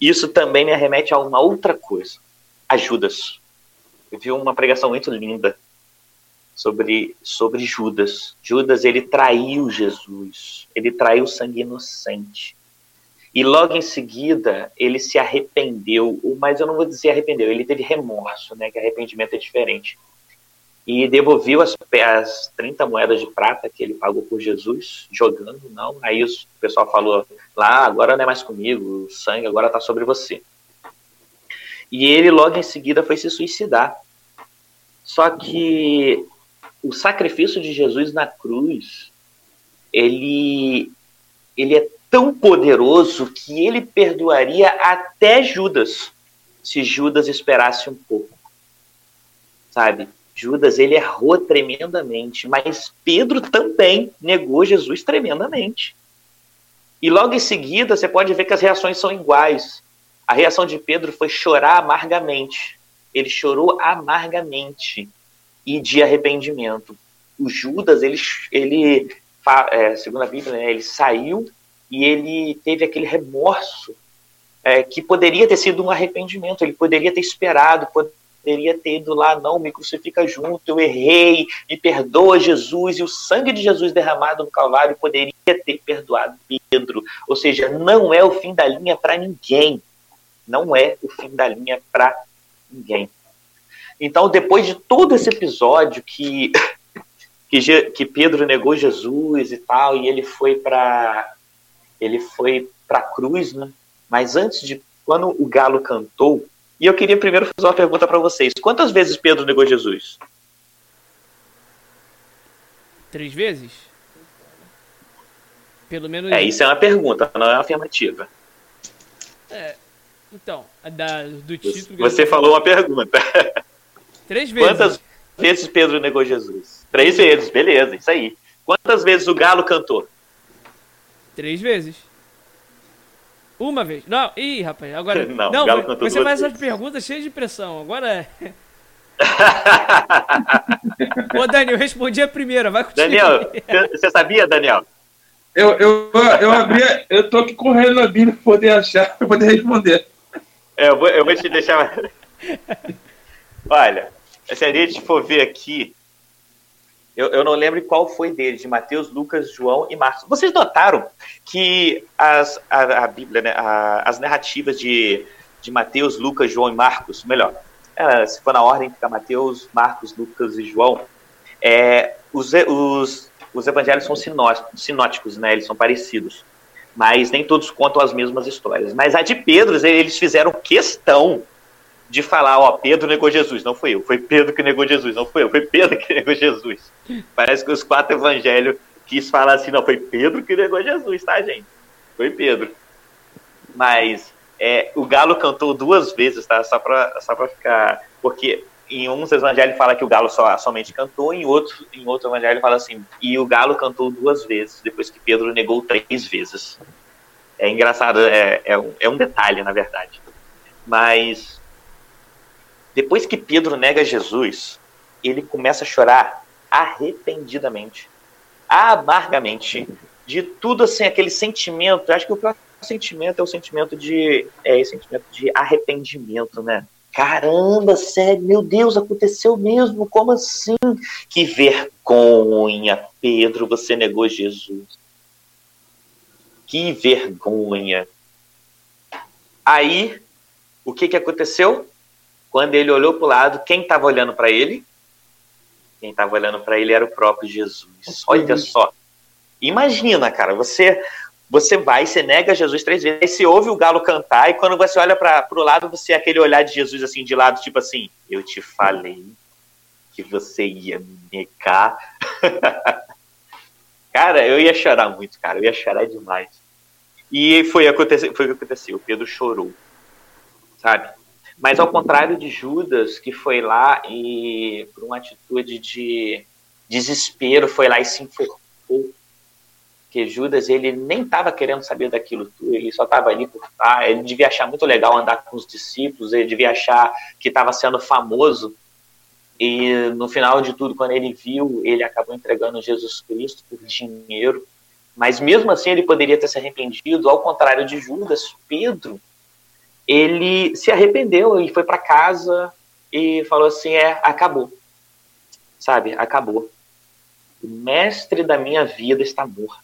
isso também me arremete a uma outra coisa, a Judas. Eu vi uma pregação muito linda sobre, sobre Judas. Judas, ele traiu Jesus, ele traiu o sangue inocente. E logo em seguida, ele se arrependeu, mas eu não vou dizer arrependeu, ele teve remorso, né? Que arrependimento é diferente. E devolveu as, as 30 moedas de prata que ele pagou por Jesus, jogando, não. Aí o pessoal falou lá, agora não é mais comigo, o sangue agora está sobre você. E ele logo em seguida foi se suicidar. Só que o sacrifício de Jesus na cruz, ele, ele é tão poderoso que ele perdoaria até Judas, se Judas esperasse um pouco. Sabe? Judas, ele errou tremendamente, mas Pedro também negou Jesus tremendamente. E logo em seguida, você pode ver que as reações são iguais. A reação de Pedro foi chorar amargamente. Ele chorou amargamente e de arrependimento. O Judas, ele, ele é, segundo a Bíblia, né, ele saiu e ele teve aquele remorso é, que poderia ter sido um arrependimento, ele poderia ter esperado, poderia ter ido lá, não, me crucifica junto, eu errei, me perdoa Jesus, e o sangue de Jesus derramado no Calvário poderia ter perdoado Pedro. Ou seja, não é o fim da linha para ninguém. Não é o fim da linha para ninguém. Então, depois de todo esse episódio que, que, que Pedro negou Jesus e tal, e ele foi para ele foi para a cruz, né? Mas antes de quando o galo cantou, e eu queria primeiro fazer uma pergunta para vocês: quantas vezes Pedro negou Jesus? Três vezes? Pelo menos. É, isso é uma pergunta, não é uma afirmativa. É. Então, da, do título. Você falou uma pergunta. Três vezes. Quantas vezes Pedro negou Jesus? Três vezes, beleza, isso aí. Quantas vezes o galo cantou? Três vezes. Uma vez. Não, ih, rapaz, agora. Não, não Galo você faz essas perguntas cheias de pressão. Agora é. Ô, Daniel, eu respondi a primeira, vai continuar. Daniel, você sabia, Daniel? Eu, eu, eu abri, eu tô aqui correndo na Bíblia pra poder achar, pra poder responder. É, eu vou, eu vou te deixar. Olha, se a gente for ver aqui, eu, eu, não lembro qual foi deles, de Mateus, Lucas, João e Marcos. Vocês notaram que as, a, a Bíblia, né, a, as narrativas de, de Mateus, Lucas, João e Marcos, melhor, é, se for na ordem, fica Mateus, Marcos, Lucas e João, é, os, os, os evangelhos são sinóticos, né, eles são parecidos, mas nem todos contam as mesmas histórias. Mas a de Pedro, eles fizeram questão de falar, ó, Pedro negou Jesus, não foi eu, foi Pedro que negou Jesus, não foi eu, foi Pedro que negou Jesus. Parece que os quatro evangelhos quis falar assim, não, foi Pedro que negou Jesus, tá, gente? Foi Pedro. Mas é, o Galo cantou duas vezes, tá? Só pra, só pra ficar. Porque em uns evangelhos fala que o Galo só, somente cantou, em outro, em outro evangelho fala assim, e o Galo cantou duas vezes, depois que Pedro negou três vezes. É engraçado, é, é, um, é um detalhe, na verdade. Mas depois que Pedro nega Jesus, ele começa a chorar arrependidamente, amargamente, de tudo assim, aquele sentimento. Acho que o próximo sentimento é o sentimento de, é esse sentimento de arrependimento, né? Caramba, sério, meu Deus, aconteceu mesmo? Como assim? Que vergonha, Pedro, você negou Jesus. Que vergonha. Aí, o que, que aconteceu? Quando ele olhou para o lado, quem estava olhando para ele? Quem estava olhando para ele era o próprio Jesus. Olha só. Imagina, cara, você você vai, você nega Jesus três vezes, aí você ouve o galo cantar, e quando você olha para o lado, você é aquele olhar de Jesus assim, de lado, tipo assim, eu te falei que você ia me negar. cara, eu ia chorar muito, cara, eu ia chorar demais. E foi, foi o que aconteceu, o Pedro chorou, sabe? Mas ao contrário de Judas, que foi lá e, por uma atitude de desespero, foi lá e se enforcou. Porque Judas, ele nem estava querendo saber daquilo tudo, ele só estava ali por estar. Ele devia achar muito legal andar com os discípulos, ele devia achar que estava sendo famoso. E no final de tudo, quando ele viu, ele acabou entregando Jesus Cristo por dinheiro. Mas mesmo assim, ele poderia ter se arrependido. Ao contrário de Judas, Pedro ele se arrependeu e foi para casa e falou assim: é, acabou. Sabe, acabou. O mestre da minha vida está morto.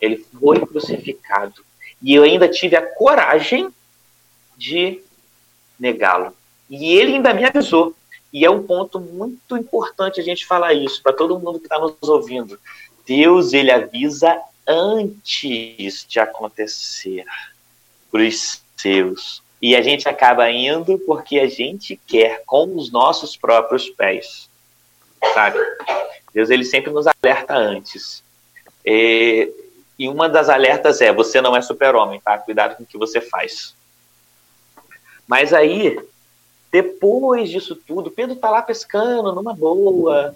Ele foi crucificado. E eu ainda tive a coragem de negá-lo. E ele ainda me avisou. E é um ponto muito importante a gente falar isso para todo mundo que está nos ouvindo. Deus ele avisa antes de acontecer para os seus. E a gente acaba indo porque a gente quer com os nossos próprios pés. Sabe? Deus ele sempre nos alerta antes. E, e uma das alertas é: você não é super-homem, tá? Cuidado com o que você faz. Mas aí, depois disso tudo, Pedro tá lá pescando numa boa,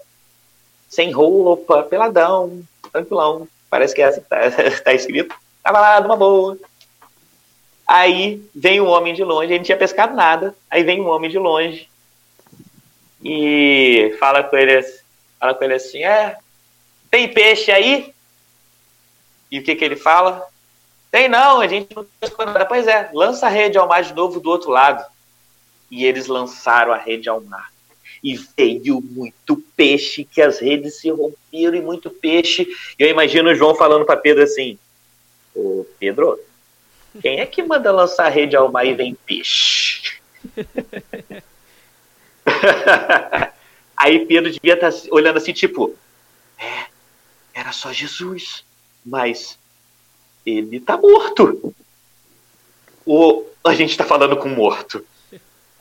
sem roupa, peladão, tranquilão. Parece que é assim que tá, tá escrito. Tava lá numa boa. Aí vem um homem de longe, ele não tinha pescado nada. Aí vem um homem de longe e fala com ele, fala com ele assim: É, tem peixe aí? E o que, que ele fala? Tem não, a gente não pescou nada. Pois é, lança a rede ao mar de novo do outro lado e eles lançaram a rede ao mar. E veio muito peixe, que as redes se romperam e muito peixe. Eu imagino o João falando para Pedro assim: Ô Pedro, quem é que manda lançar a rede ao mar e vem peixe? Aí Pedro devia estar tá olhando assim, tipo, é, era só Jesus, mas ele está morto. Ou a gente está falando com morto.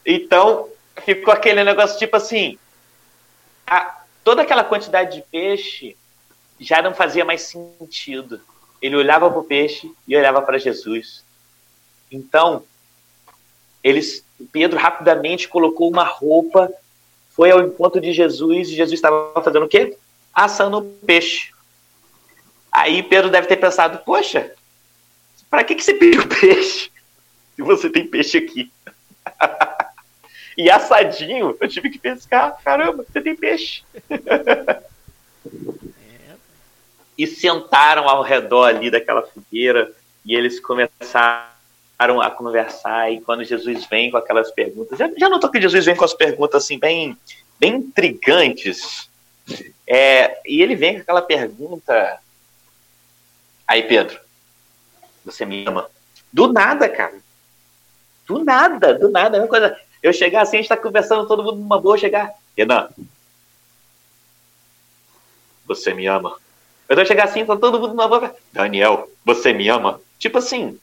Então, ficou aquele negócio tipo assim: a, toda aquela quantidade de peixe já não fazia mais sentido. Ele olhava para o peixe e olhava para Jesus. Então, eles, Pedro rapidamente colocou uma roupa, foi ao encontro de Jesus e Jesus estava fazendo o quê? Assando peixe. Aí Pedro deve ter pensado: Poxa, para que, que você pediu peixe? Se você tem peixe aqui. E assadinho, eu tive que pescar. Caramba, você tem peixe. e sentaram ao redor ali daquela fogueira e eles começaram a conversar. E quando Jesus vem com aquelas perguntas, já, já notou que Jesus vem com as perguntas assim, bem, bem intrigantes? É, e ele vem com aquela pergunta. Aí, Pedro, você me ama? Do nada, cara. Do nada, do nada. É uma coisa. Eu chegar assim, a gente tá conversando, todo mundo numa boa, chegar. Renan, você me ama? Eu tô chegar assim, tá todo mundo numa boa. Daniel, você me ama? Tipo assim,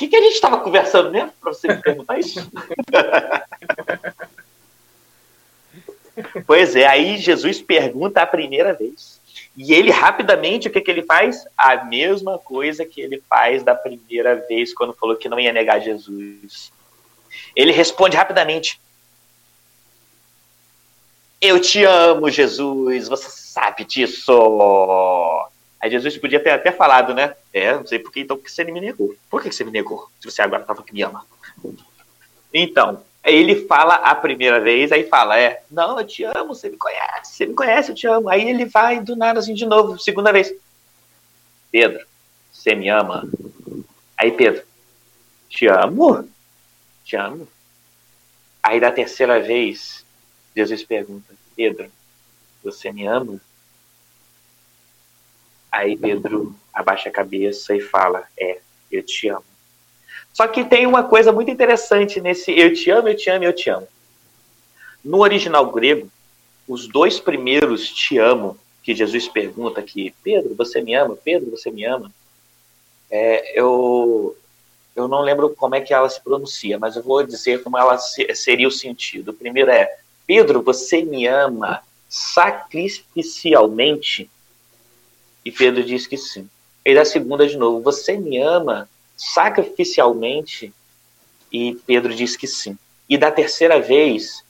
que, que a gente tava conversando mesmo pra você me perguntar isso? pois é, aí Jesus pergunta a primeira vez. E ele rapidamente, o que, que ele faz? A mesma coisa que ele faz da primeira vez, quando falou que não ia negar Jesus. Ele responde rapidamente: Eu te amo, Jesus, você sabe disso. Aí Jesus podia ter até falado, né? É, não sei por que então que você me negou. Por que você me negou? Se você agora estava que me ama. Então, ele fala a primeira vez, aí fala, é, não, eu te amo, você me conhece, você me conhece, eu te amo. Aí ele vai do nada assim de novo, segunda vez. Pedro, você me ama? Aí Pedro, te amo? te amo. Aí da terceira vez, Jesus pergunta, Pedro, você me ama? Aí Pedro abaixa a cabeça e fala, é, eu te amo. Só que tem uma coisa muito interessante nesse eu te amo, eu te amo, eu te amo. No original grego, os dois primeiros te amo que Jesus pergunta aqui, Pedro, você me ama? Pedro, você me ama? É, eu, eu não lembro como é que ela se pronuncia, mas eu vou dizer como ela seria o sentido. O primeiro é: Pedro, você me ama sacrificialmente? E Pedro diz que sim. E da segunda de novo: Você me ama sacrificialmente? E Pedro diz que sim. E da terceira vez,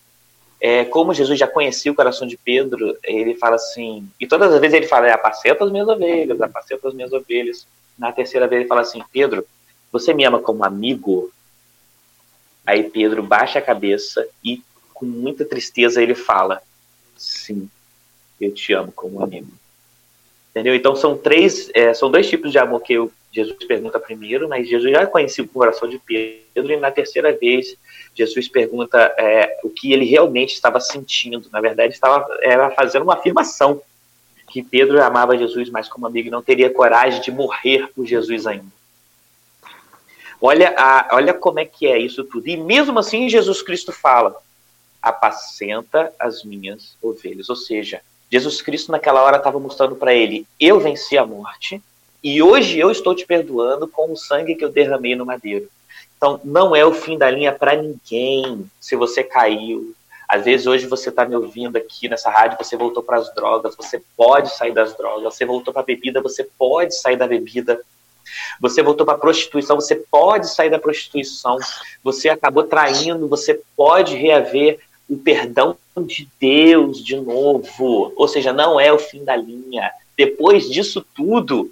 é, como Jesus já conhecia o coração de Pedro, ele fala assim, e todas as vezes ele fala, é, apaceta as minhas ovelhas, apaceta as minhas ovelhas. Na terceira vez ele fala assim, Pedro, você me ama como amigo? Aí Pedro baixa a cabeça e, com muita tristeza, ele fala: Sim, eu te amo como amigo. Entendeu? Então são três, é, são dois tipos de amor que eu, Jesus pergunta primeiro, mas Jesus já conhecia o coração de Pedro, e na terceira vez, Jesus pergunta é, o que ele realmente estava sentindo. Na verdade, estava era fazendo uma afirmação que Pedro amava Jesus mais como amigo e não teria coragem de morrer por Jesus ainda. Olha, a, olha como é que é isso tudo. E mesmo assim, Jesus Cristo fala: apacenta as minhas ovelhas. Ou seja, Jesus Cristo naquela hora estava mostrando para ele: eu venci a morte e hoje eu estou te perdoando com o sangue que eu derramei no madeiro. Então, não é o fim da linha para ninguém. Se você caiu, às vezes hoje você está me ouvindo aqui nessa rádio, você voltou para as drogas, você pode sair das drogas. Você voltou para a bebida, você pode sair da bebida. Você voltou para a prostituição, você pode sair da prostituição. Você acabou traindo, você pode reaver o perdão de Deus de novo. Ou seja, não é o fim da linha. Depois disso tudo,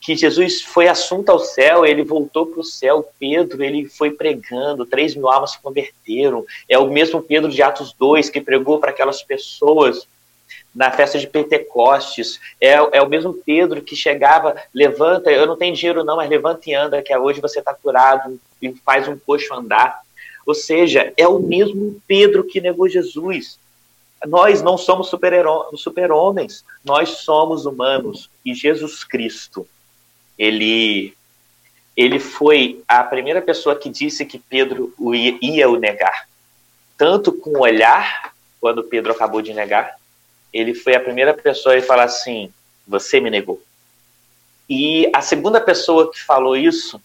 que Jesus foi assunto ao céu, ele voltou para o céu, Pedro, ele foi pregando, três mil almas se converteram, é o mesmo Pedro de Atos 2 que pregou para aquelas pessoas na festa de Pentecostes, é, é o mesmo Pedro que chegava, levanta, eu não tenho dinheiro não, mas levanta e anda, que hoje você está curado e faz um coxo andar. Ou seja, é o mesmo Pedro que negou Jesus. Nós não somos super-homens, super nós somos humanos. E Jesus Cristo, ele, ele foi a primeira pessoa que disse que Pedro ia, o negar. Tanto com o olhar, quando Pedro acabou de negar, ele foi a primeira pessoa a falar assim: Você me negou. E a segunda pessoa que falou isso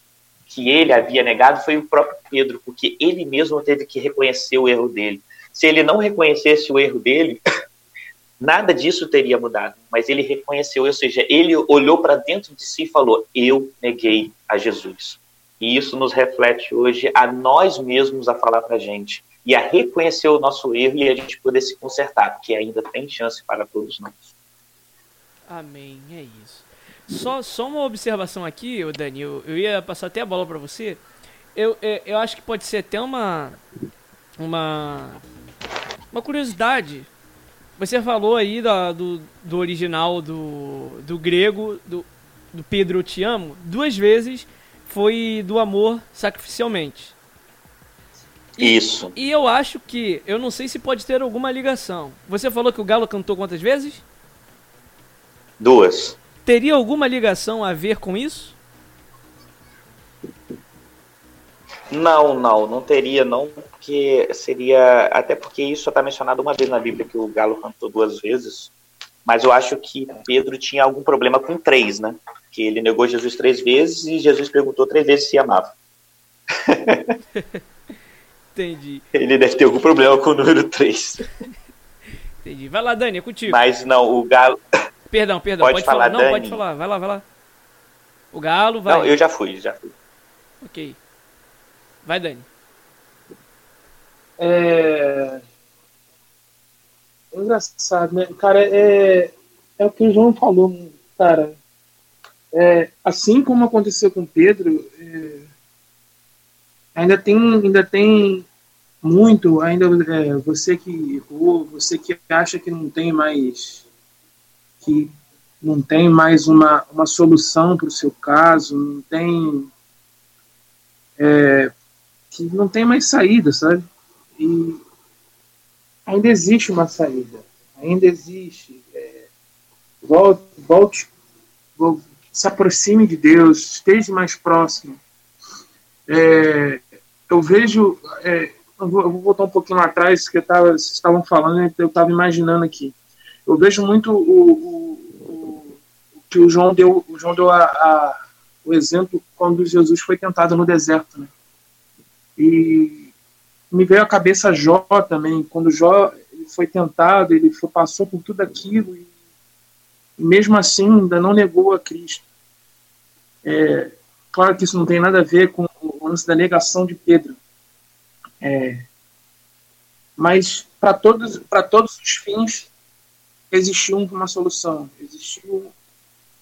que ele havia negado foi o próprio Pedro, porque ele mesmo teve que reconhecer o erro dele. Se ele não reconhecesse o erro dele, nada disso teria mudado. Mas ele reconheceu, ou seja, ele olhou para dentro de si e falou: Eu neguei a Jesus. E isso nos reflete hoje a nós mesmos a falar para a gente e a reconhecer o nosso erro e a gente poder se consertar, porque ainda tem chance para todos nós. Amém, é isso. Só, só uma observação aqui, Dani, eu, eu ia passar até a bola para você. Eu, eu, eu, acho que pode ser até uma, uma, uma curiosidade. Você falou aí do, do, do original do, do grego, do, do Pedro Eu Te Amo, duas vezes foi do amor sacrificialmente. E, Isso. E eu acho que, eu não sei se pode ter alguma ligação. Você falou que o Galo cantou quantas vezes? Duas. Teria alguma ligação a ver com isso? Não, não, não teria, não, porque seria. Até porque isso está mencionado uma vez na Bíblia que o Galo cantou duas vezes. Mas eu acho que Pedro tinha algum problema com três, né? Que ele negou Jesus três vezes e Jesus perguntou três vezes se amava. Entendi. Ele deve ter algum problema com o número três. Entendi. Vai lá, Dani, é contigo. Mas não, o Galo. Perdão, perdão, pode, pode falar. falar. Não, pode falar. Vai lá, vai lá. O Galo vai. Não, eu já fui, já fui. Ok. Vai, Dani. É. é engraçado, né? Cara, é, é o que o João falou, cara. É, assim como aconteceu com Pedro, é, ainda tem, ainda tem muito, ainda é, você que errou, você que acha que não tem mais que não tem mais uma, uma solução para o seu caso, não tem é, que não tem mais saída, sabe? E ainda existe uma saída, ainda existe. É, volte, volte, volte, se aproxime de Deus, esteja mais próximo. É, eu vejo, é, eu, vou, eu, vou, voltar um pouquinho lá atrás, que eu tava, vocês estavam falando, eu estava imaginando aqui eu vejo muito o, o, o, que o João deu, o João deu a, a, o exemplo quando Jesus foi tentado no deserto, né? E me veio à cabeça Jó também, quando Jó foi tentado, ele foi, passou por tudo aquilo e, mesmo assim ainda não negou a Cristo. É, claro que isso não tem nada a ver com o lance da negação de Pedro. É, mas para todos, todos os fins, existiu uma solução, existiu,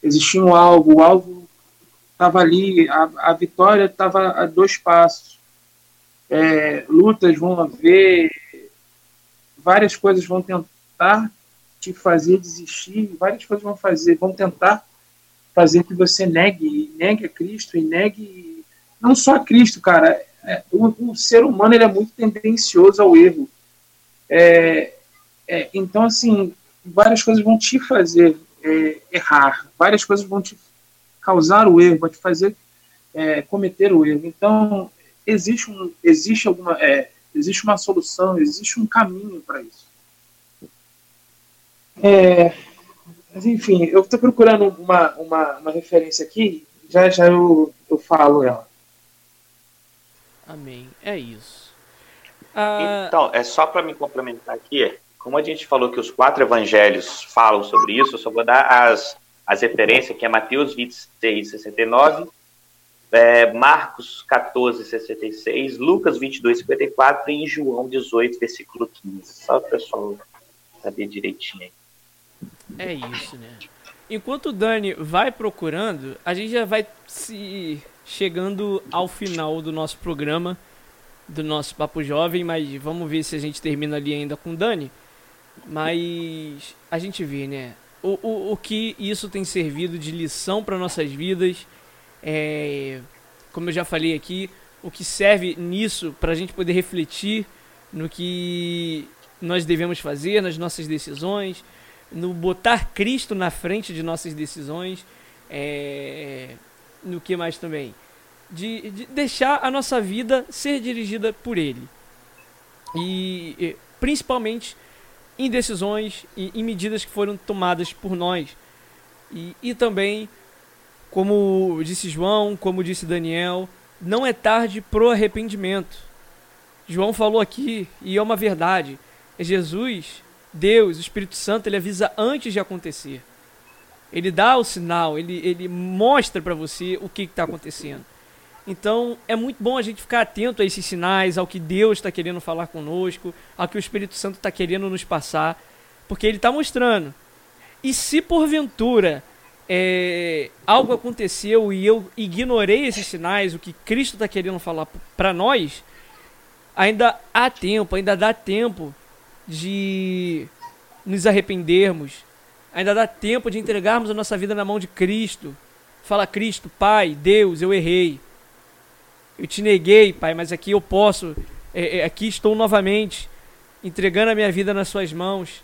existiu algo, o alvo estava ali, a, a vitória estava a dois passos. É, lutas vão haver, várias coisas vão tentar te fazer desistir, várias coisas vão fazer, vão tentar fazer que você negue, negue a Cristo e negue não só a Cristo, cara. É, o, o, ser humano ele é muito tendencioso ao erro. É, é, então, assim, várias coisas vão te fazer é, errar, várias coisas vão te causar o erro, vão te fazer é, cometer o erro. Então, existe, um, existe, alguma, é, existe uma solução, existe um caminho para isso. É, mas, enfim, eu estou procurando uma, uma, uma referência aqui, já já eu, eu falo ela. Amém. É isso. Ah... Então, é só para me complementar aqui, como a gente falou que os quatro evangelhos falam sobre isso, eu só vou dar as, as referências, que é Mateus 26, 69, é, Marcos 14, 66, Lucas 22, 54 e João 18, versículo 15. Só o pessoal saber direitinho aí. É isso, né? Enquanto o Dani vai procurando, a gente já vai se chegando ao final do nosso programa, do nosso Papo Jovem, mas vamos ver se a gente termina ali ainda com o Dani. Mas a gente vê, né? O, o, o que isso tem servido de lição para nossas vidas. É, como eu já falei aqui, o que serve nisso para a gente poder refletir no que nós devemos fazer, nas nossas decisões, no botar Cristo na frente de nossas decisões, é, no que mais também? De, de, deixar a nossa vida ser dirigida por Ele. E, e principalmente em decisões e em medidas que foram tomadas por nós. E, e também, como disse João, como disse Daniel, não é tarde pro arrependimento. João falou aqui, e é uma verdade. É Jesus Deus, o Espírito Santo, ele avisa antes de acontecer. Ele dá o sinal, ele, ele mostra para você o que está acontecendo. Então é muito bom a gente ficar atento a esses sinais, ao que Deus está querendo falar conosco, ao que o Espírito Santo está querendo nos passar, porque ele está mostrando. E se porventura é, algo aconteceu e eu ignorei esses sinais, o que Cristo está querendo falar para nós, ainda há tempo, ainda dá tempo de nos arrependermos. Ainda dá tempo de entregarmos a nossa vida na mão de Cristo. Fala, Cristo, Pai, Deus, eu errei. Eu te neguei, Pai, mas aqui eu posso. É, é, aqui estou novamente, entregando a minha vida nas Suas mãos.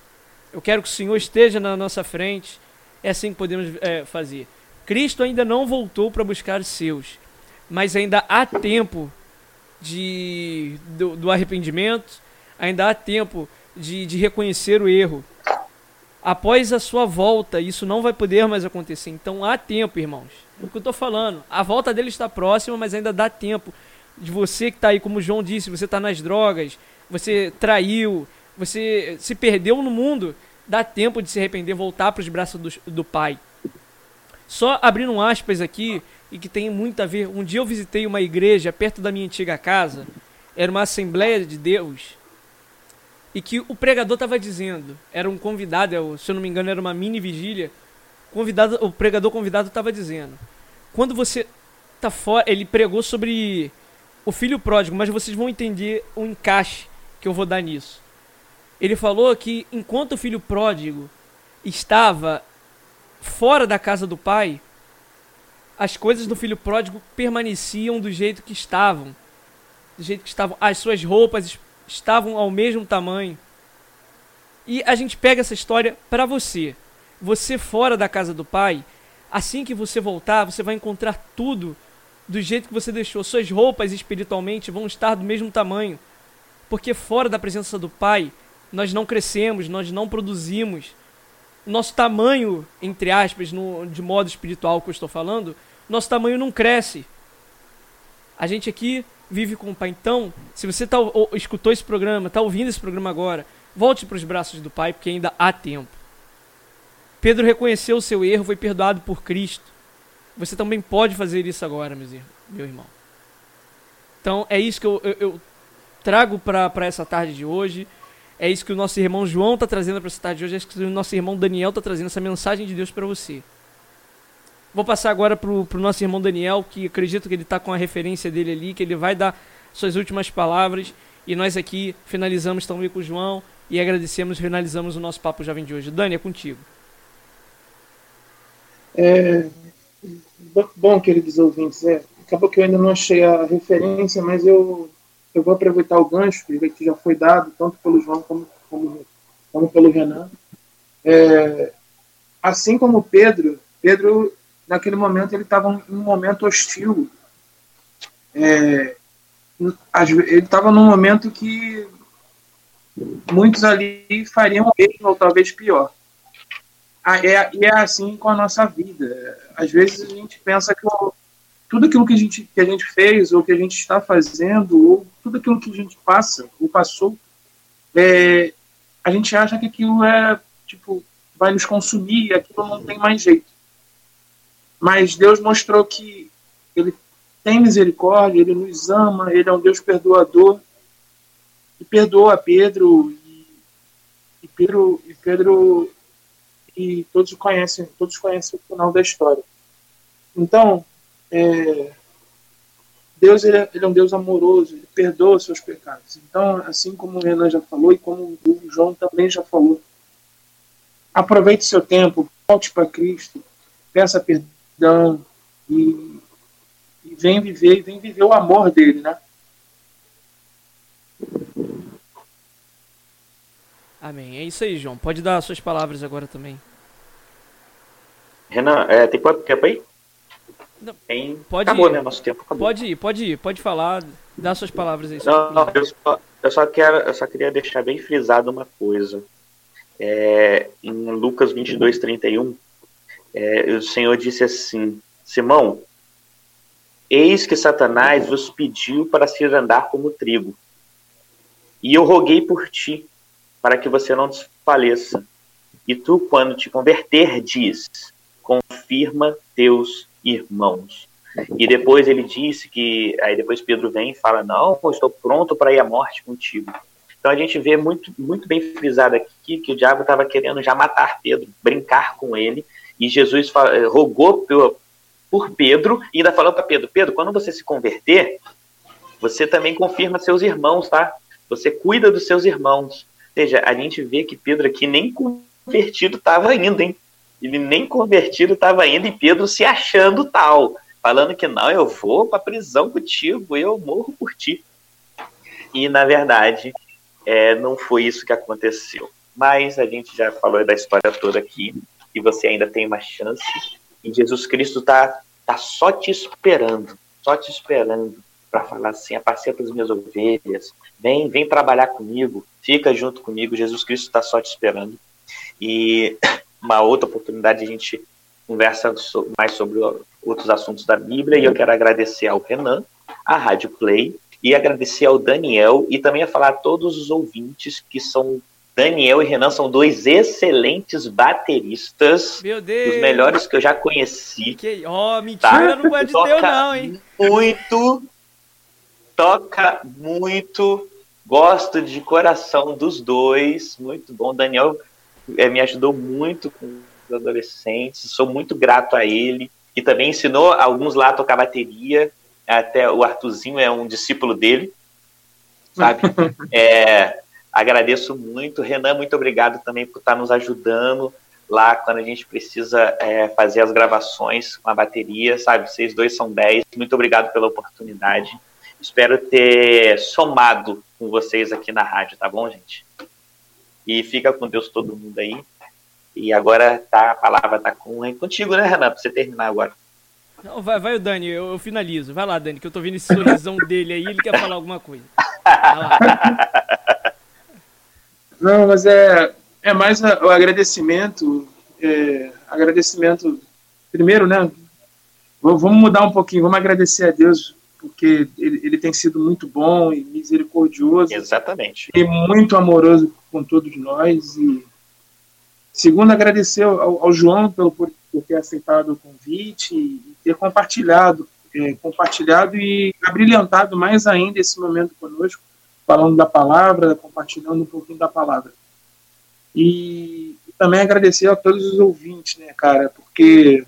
Eu quero que o Senhor esteja na nossa frente. É assim que podemos é, fazer. Cristo ainda não voltou para buscar os seus, mas ainda há tempo de, do, do arrependimento, ainda há tempo de, de reconhecer o erro. Após a sua volta, isso não vai poder mais acontecer. Então há tempo, irmãos. É o que eu estou falando. A volta dele está próxima, mas ainda dá tempo de você que está aí, como o João disse, você está nas drogas, você traiu, você se perdeu no mundo. Dá tempo de se arrepender, voltar para os braços do, do Pai. Só abrindo um aspas aqui, e que tem muito a ver. Um dia eu visitei uma igreja perto da minha antiga casa. Era uma Assembleia de Deus e que o pregador estava dizendo, era um convidado, é se eu não me engano era uma mini vigília, convidado, o pregador convidado estava dizendo, quando você tá fora, ele pregou sobre o filho pródigo, mas vocês vão entender o encaixe que eu vou dar nisso. Ele falou que enquanto o filho pródigo estava fora da casa do pai, as coisas do filho pródigo permaneciam do jeito que estavam. Do jeito que estavam. As suas roupas estavam ao mesmo tamanho. E a gente pega essa história para você. Você fora da casa do pai, assim que você voltar, você vai encontrar tudo do jeito que você deixou. Suas roupas espiritualmente vão estar do mesmo tamanho. Porque fora da presença do pai, nós não crescemos, nós não produzimos. Nosso tamanho, entre aspas, no, de modo espiritual que eu estou falando, nosso tamanho não cresce. A gente aqui vive com o Pai. Então, se você tá, ou, escutou esse programa, está ouvindo esse programa agora, volte para os braços do Pai, porque ainda há tempo. Pedro reconheceu o seu erro, foi perdoado por Cristo. Você também pode fazer isso agora, meu irmão. Então, é isso que eu, eu, eu trago para essa tarde de hoje. É isso que o nosso irmão João está trazendo para essa tarde de hoje. É isso que o nosso irmão Daniel está trazendo, essa mensagem de Deus para você. Vou passar agora pro, pro nosso irmão Daniel, que acredito que ele está com a referência dele ali, que ele vai dar suas últimas palavras. E nós aqui finalizamos também com o João e agradecemos finalizamos o nosso Papo Jovem de hoje. Dani, é contigo. É, bom, queridos ouvintes, é, acabou que eu ainda não achei a referência, mas eu, eu vou aproveitar o gancho que já foi dado, tanto pelo João como, como, como pelo Renan. É, assim como Pedro, Pedro naquele momento ele estava em um momento hostil é, ele estava num momento que muitos ali fariam mesmo, ou talvez pior. Ah, é, e é assim com a nossa vida. Às vezes a gente pensa que tudo aquilo que a, gente, que a gente fez, ou que a gente está fazendo, ou tudo aquilo que a gente passa, ou passou, é, a gente acha que aquilo é, tipo, vai nos consumir, aquilo não tem mais jeito. Mas Deus mostrou que Ele tem misericórdia, Ele nos ama, Ele é um Deus perdoador, e perdoa Pedro, e, e Pedro, e Pedro, e todos conhecem, todos conhecem o final da história. Então, é, Deus ele é, ele é, um Deus amoroso, ele perdoa os seus pecados. Então, assim como o Renan já falou e como o João também já falou, aproveite seu tempo, volte para Cristo, peça perdão e, e vem viver, vem viver o amor dele, né? Amém. É isso aí, João. Pode dar suas palavras agora também. Renan, é, tem quanto tempo aí? Não, tem... Pode acabou, ir. né? Nosso tempo acabou. Pode ir, pode ir, pode falar, dá suas palavras aí. Não, não eu, só, eu, só quero, eu só queria deixar bem frisado uma coisa. É, em Lucas 22, 31, é, o Senhor disse assim: Simão, eis que Satanás vos pediu para se andar como trigo, e eu roguei por ti, para que você não desfaleça. E tu, quando te converter, diz: confirma teus irmãos. E depois ele disse que. Aí depois Pedro vem e fala: Não, estou pronto para ir à morte contigo. Então a gente vê muito, muito bem frisado aqui que o diabo estava querendo já matar Pedro, brincar com ele. E Jesus rogou por, por Pedro e ainda falou para Pedro: Pedro, quando você se converter, você também confirma seus irmãos, tá? Você cuida dos seus irmãos. Ou seja, a gente vê que Pedro aqui nem convertido estava ainda, hein? Ele nem convertido estava ainda e Pedro se achando tal, falando que não, eu vou para prisão contigo, eu morro por ti. E na verdade, é, não foi isso que aconteceu. Mas a gente já falou da história toda aqui e você ainda tem uma chance. E Jesus Cristo tá, tá só te esperando, só te esperando para falar assim: apacenta as minhas ovelhas, vem, vem trabalhar comigo, fica junto comigo. Jesus Cristo está só te esperando. E uma outra oportunidade a gente conversa mais sobre outros assuntos da Bíblia e eu quero agradecer ao Renan, à Rádio Play e agradecer ao Daniel e também a falar a todos os ouvintes que são Daniel e Renan são dois excelentes bateristas. Meu Deus! Os melhores que eu já conheci. Que... Oh, mentira, tá? não pode ter não, hein? Muito, toca muito, gosto de coração dos dois, muito bom. Daniel é, me ajudou muito com os adolescentes, sou muito grato a ele, e também ensinou alguns lá a tocar bateria, até o Artuzinho é um discípulo dele, sabe? é, agradeço muito, Renan, muito obrigado também por estar nos ajudando lá quando a gente precisa é, fazer as gravações com a bateria, sabe? Vocês dois são 10, muito obrigado pela oportunidade. Espero ter somado com vocês aqui na rádio, tá bom, gente? E fica com Deus todo mundo aí. E agora tá, a palavra tá com, contigo, né, Renan? Pra você terminar agora. Não, vai, vai o Dani, eu, eu, finalizo. Vai lá, Dani, que eu tô vendo esse sorrisão dele aí, ele quer falar alguma coisa. Não, mas é, é mais o agradecimento. É, agradecimento, primeiro, né? Vamos mudar um pouquinho, vamos agradecer a Deus porque ele, ele tem sido muito bom e misericordioso. Exatamente. E muito amoroso com todos nós. E segundo, agradecer ao, ao João pelo, por, por, ter aceitado o convite e ter compartilhado, é, compartilhado e abrilhantado mais ainda esse momento conosco, falando da palavra, compartilhando um pouquinho da palavra. E, e também agradecer a todos os ouvintes, né, cara, porque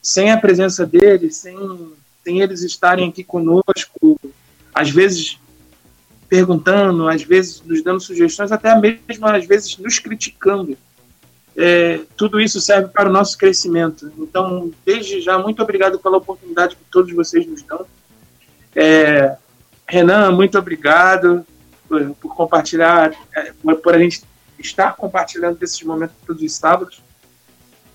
sem a presença deles, sem sem eles estarem aqui conosco, às vezes perguntando, às vezes nos dando sugestões, até mesmo às vezes nos criticando. É, tudo isso serve para o nosso crescimento. Então, desde já, muito obrigado pela oportunidade que todos vocês nos dão. É, Renan, muito obrigado por, por compartilhar, é, por a gente estar compartilhando desses momentos todos os sábados.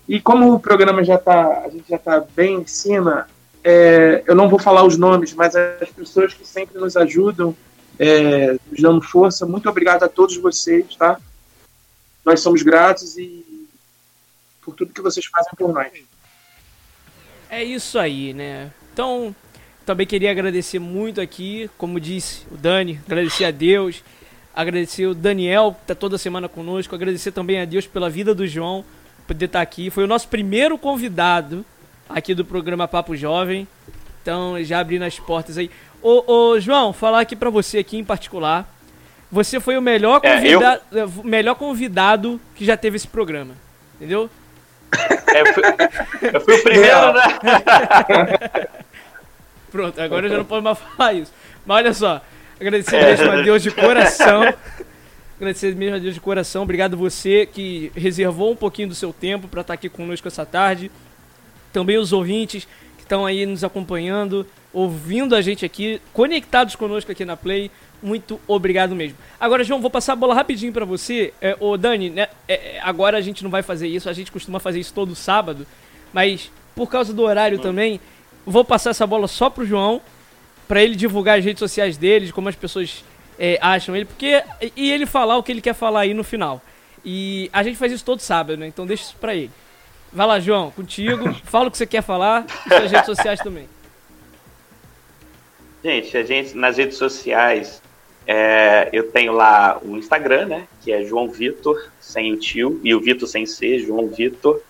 E como o programa já está, a gente já está bem em cima, é, eu não vou falar os nomes, mas as pessoas que sempre nos ajudam, é, nos dando força, muito obrigado a todos vocês, tá? Nós somos gratos e por tudo que vocês fazem por nós. É isso aí, né? Então, também queria agradecer muito aqui, como disse o Dani, agradecer a Deus, agradecer o Daniel, que está toda semana conosco, agradecer também a Deus pela vida do João, poder estar tá aqui. Foi o nosso primeiro convidado aqui do programa Papo Jovem. Então, já abrindo as portas aí. Ô, ô João, falar aqui para você aqui em particular. Você foi o melhor, convida é, eu... melhor convidado que já teve esse programa. Entendeu? É, eu, fui, eu fui o primeiro, né? Pronto, agora eu já não posso mais falar isso. Mas olha só, agradecer mesmo a Deus de coração. Agradecer mesmo a Deus de coração. Obrigado você que reservou um pouquinho do seu tempo para estar aqui conosco essa tarde. Também os ouvintes que estão aí nos acompanhando, ouvindo a gente aqui, conectados conosco aqui na Play. Muito obrigado mesmo. Agora, João, vou passar a bola rapidinho para você. É, ô, Dani, né, é, é, agora a gente não vai fazer isso, a gente costuma fazer isso todo sábado, mas por causa do horário hum. também, vou passar essa bola só pro João, para ele divulgar as redes sociais dele, de como as pessoas é, acham ele, porque e ele falar o que ele quer falar aí no final. E a gente faz isso todo sábado, né? Então deixa isso pra ele. Vai lá, João, contigo. Fala o que você quer falar e suas redes sociais também. Gente, a gente nas redes sociais é, eu tenho lá o Instagram, né? Que é João Vitor, sem o tio, e o Vitor sem C, João Vitor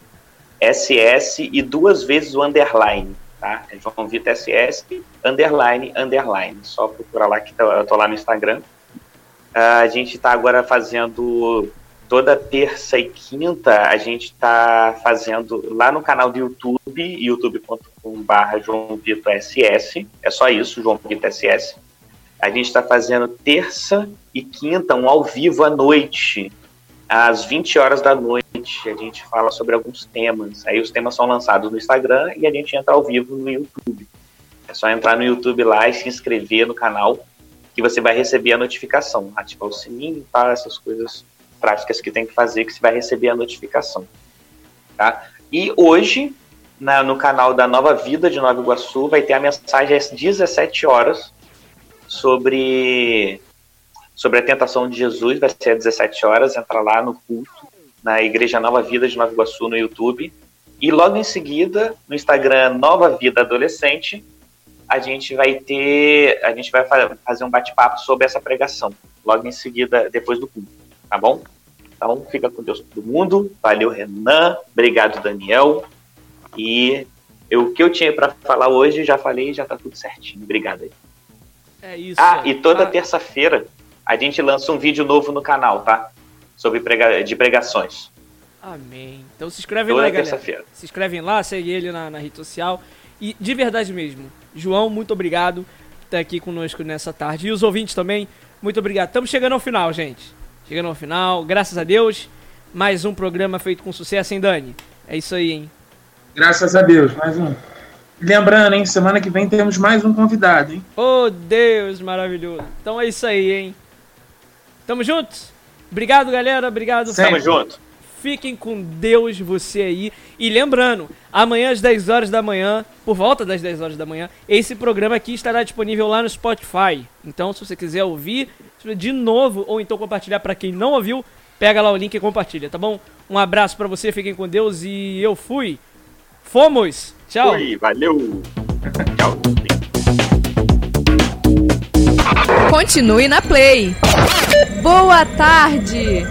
SS e duas vezes o underline, tá? É João Vitor SS, underline, underline. Só procurar lá que eu tô lá no Instagram. Uh, a gente está agora fazendo toda terça e quinta a gente está fazendo lá no canal do YouTube, youtube.com.br João Vitor SS, é só isso, João Vitor SS. A gente está fazendo terça e quinta, um ao vivo à noite, às 20 horas da noite. A gente fala sobre alguns temas. Aí os temas são lançados no Instagram e a gente entra ao vivo no YouTube. É só entrar no YouTube lá e se inscrever no canal que você vai receber a notificação. Ativar o sininho, para essas coisas práticas que tem que fazer que você vai receber a notificação. Tá? E hoje, na, no canal da Nova Vida de Nova Iguaçu, vai ter a mensagem às 17 horas sobre, sobre a tentação de Jesus, vai ser às 17 horas, entra lá no culto, na Igreja Nova Vida de Nova Iguaçu no YouTube. E logo em seguida, no Instagram Nova Vida Adolescente, a gente vai ter, a gente vai fazer um bate-papo sobre essa pregação, logo em seguida, depois do culto, tá bom? Então, fica com Deus todo mundo. Valeu, Renan. Obrigado, Daniel. E o que eu tinha para falar hoje, já falei, já tá tudo certinho. Obrigado aí. É isso. Ah, e toda ah. terça-feira a gente lança um vídeo novo no canal, tá? Sobre prega de pregações. Amém. Então se inscreve toda lá, galera. Se inscrevem lá, segue ele na, na, rede social. E de verdade mesmo, João, muito obrigado por estar aqui conosco nessa tarde. E os ouvintes também, muito obrigado. Estamos chegando ao final, gente. Chegando ao final, graças a Deus. Mais um programa feito com sucesso, hein, Dani? É isso aí, hein? Graças a Deus, mais um. Lembrando, hein, semana que vem temos mais um convidado, hein? Oh, Deus, maravilhoso. Então é isso aí, hein? Tamo juntos? Obrigado, galera. Obrigado. Tamo junto. Fiquem com Deus, você aí. E lembrando, amanhã às 10 horas da manhã, por volta das 10 horas da manhã, esse programa aqui estará disponível lá no Spotify. Então, se você quiser ouvir de novo ou então compartilhar para quem não ouviu, pega lá o link e compartilha, tá bom? Um abraço para você, fiquem com Deus e eu fui. Fomos! Tchau. Oi, valeu. Tchau. Continue na Play. Boa tarde.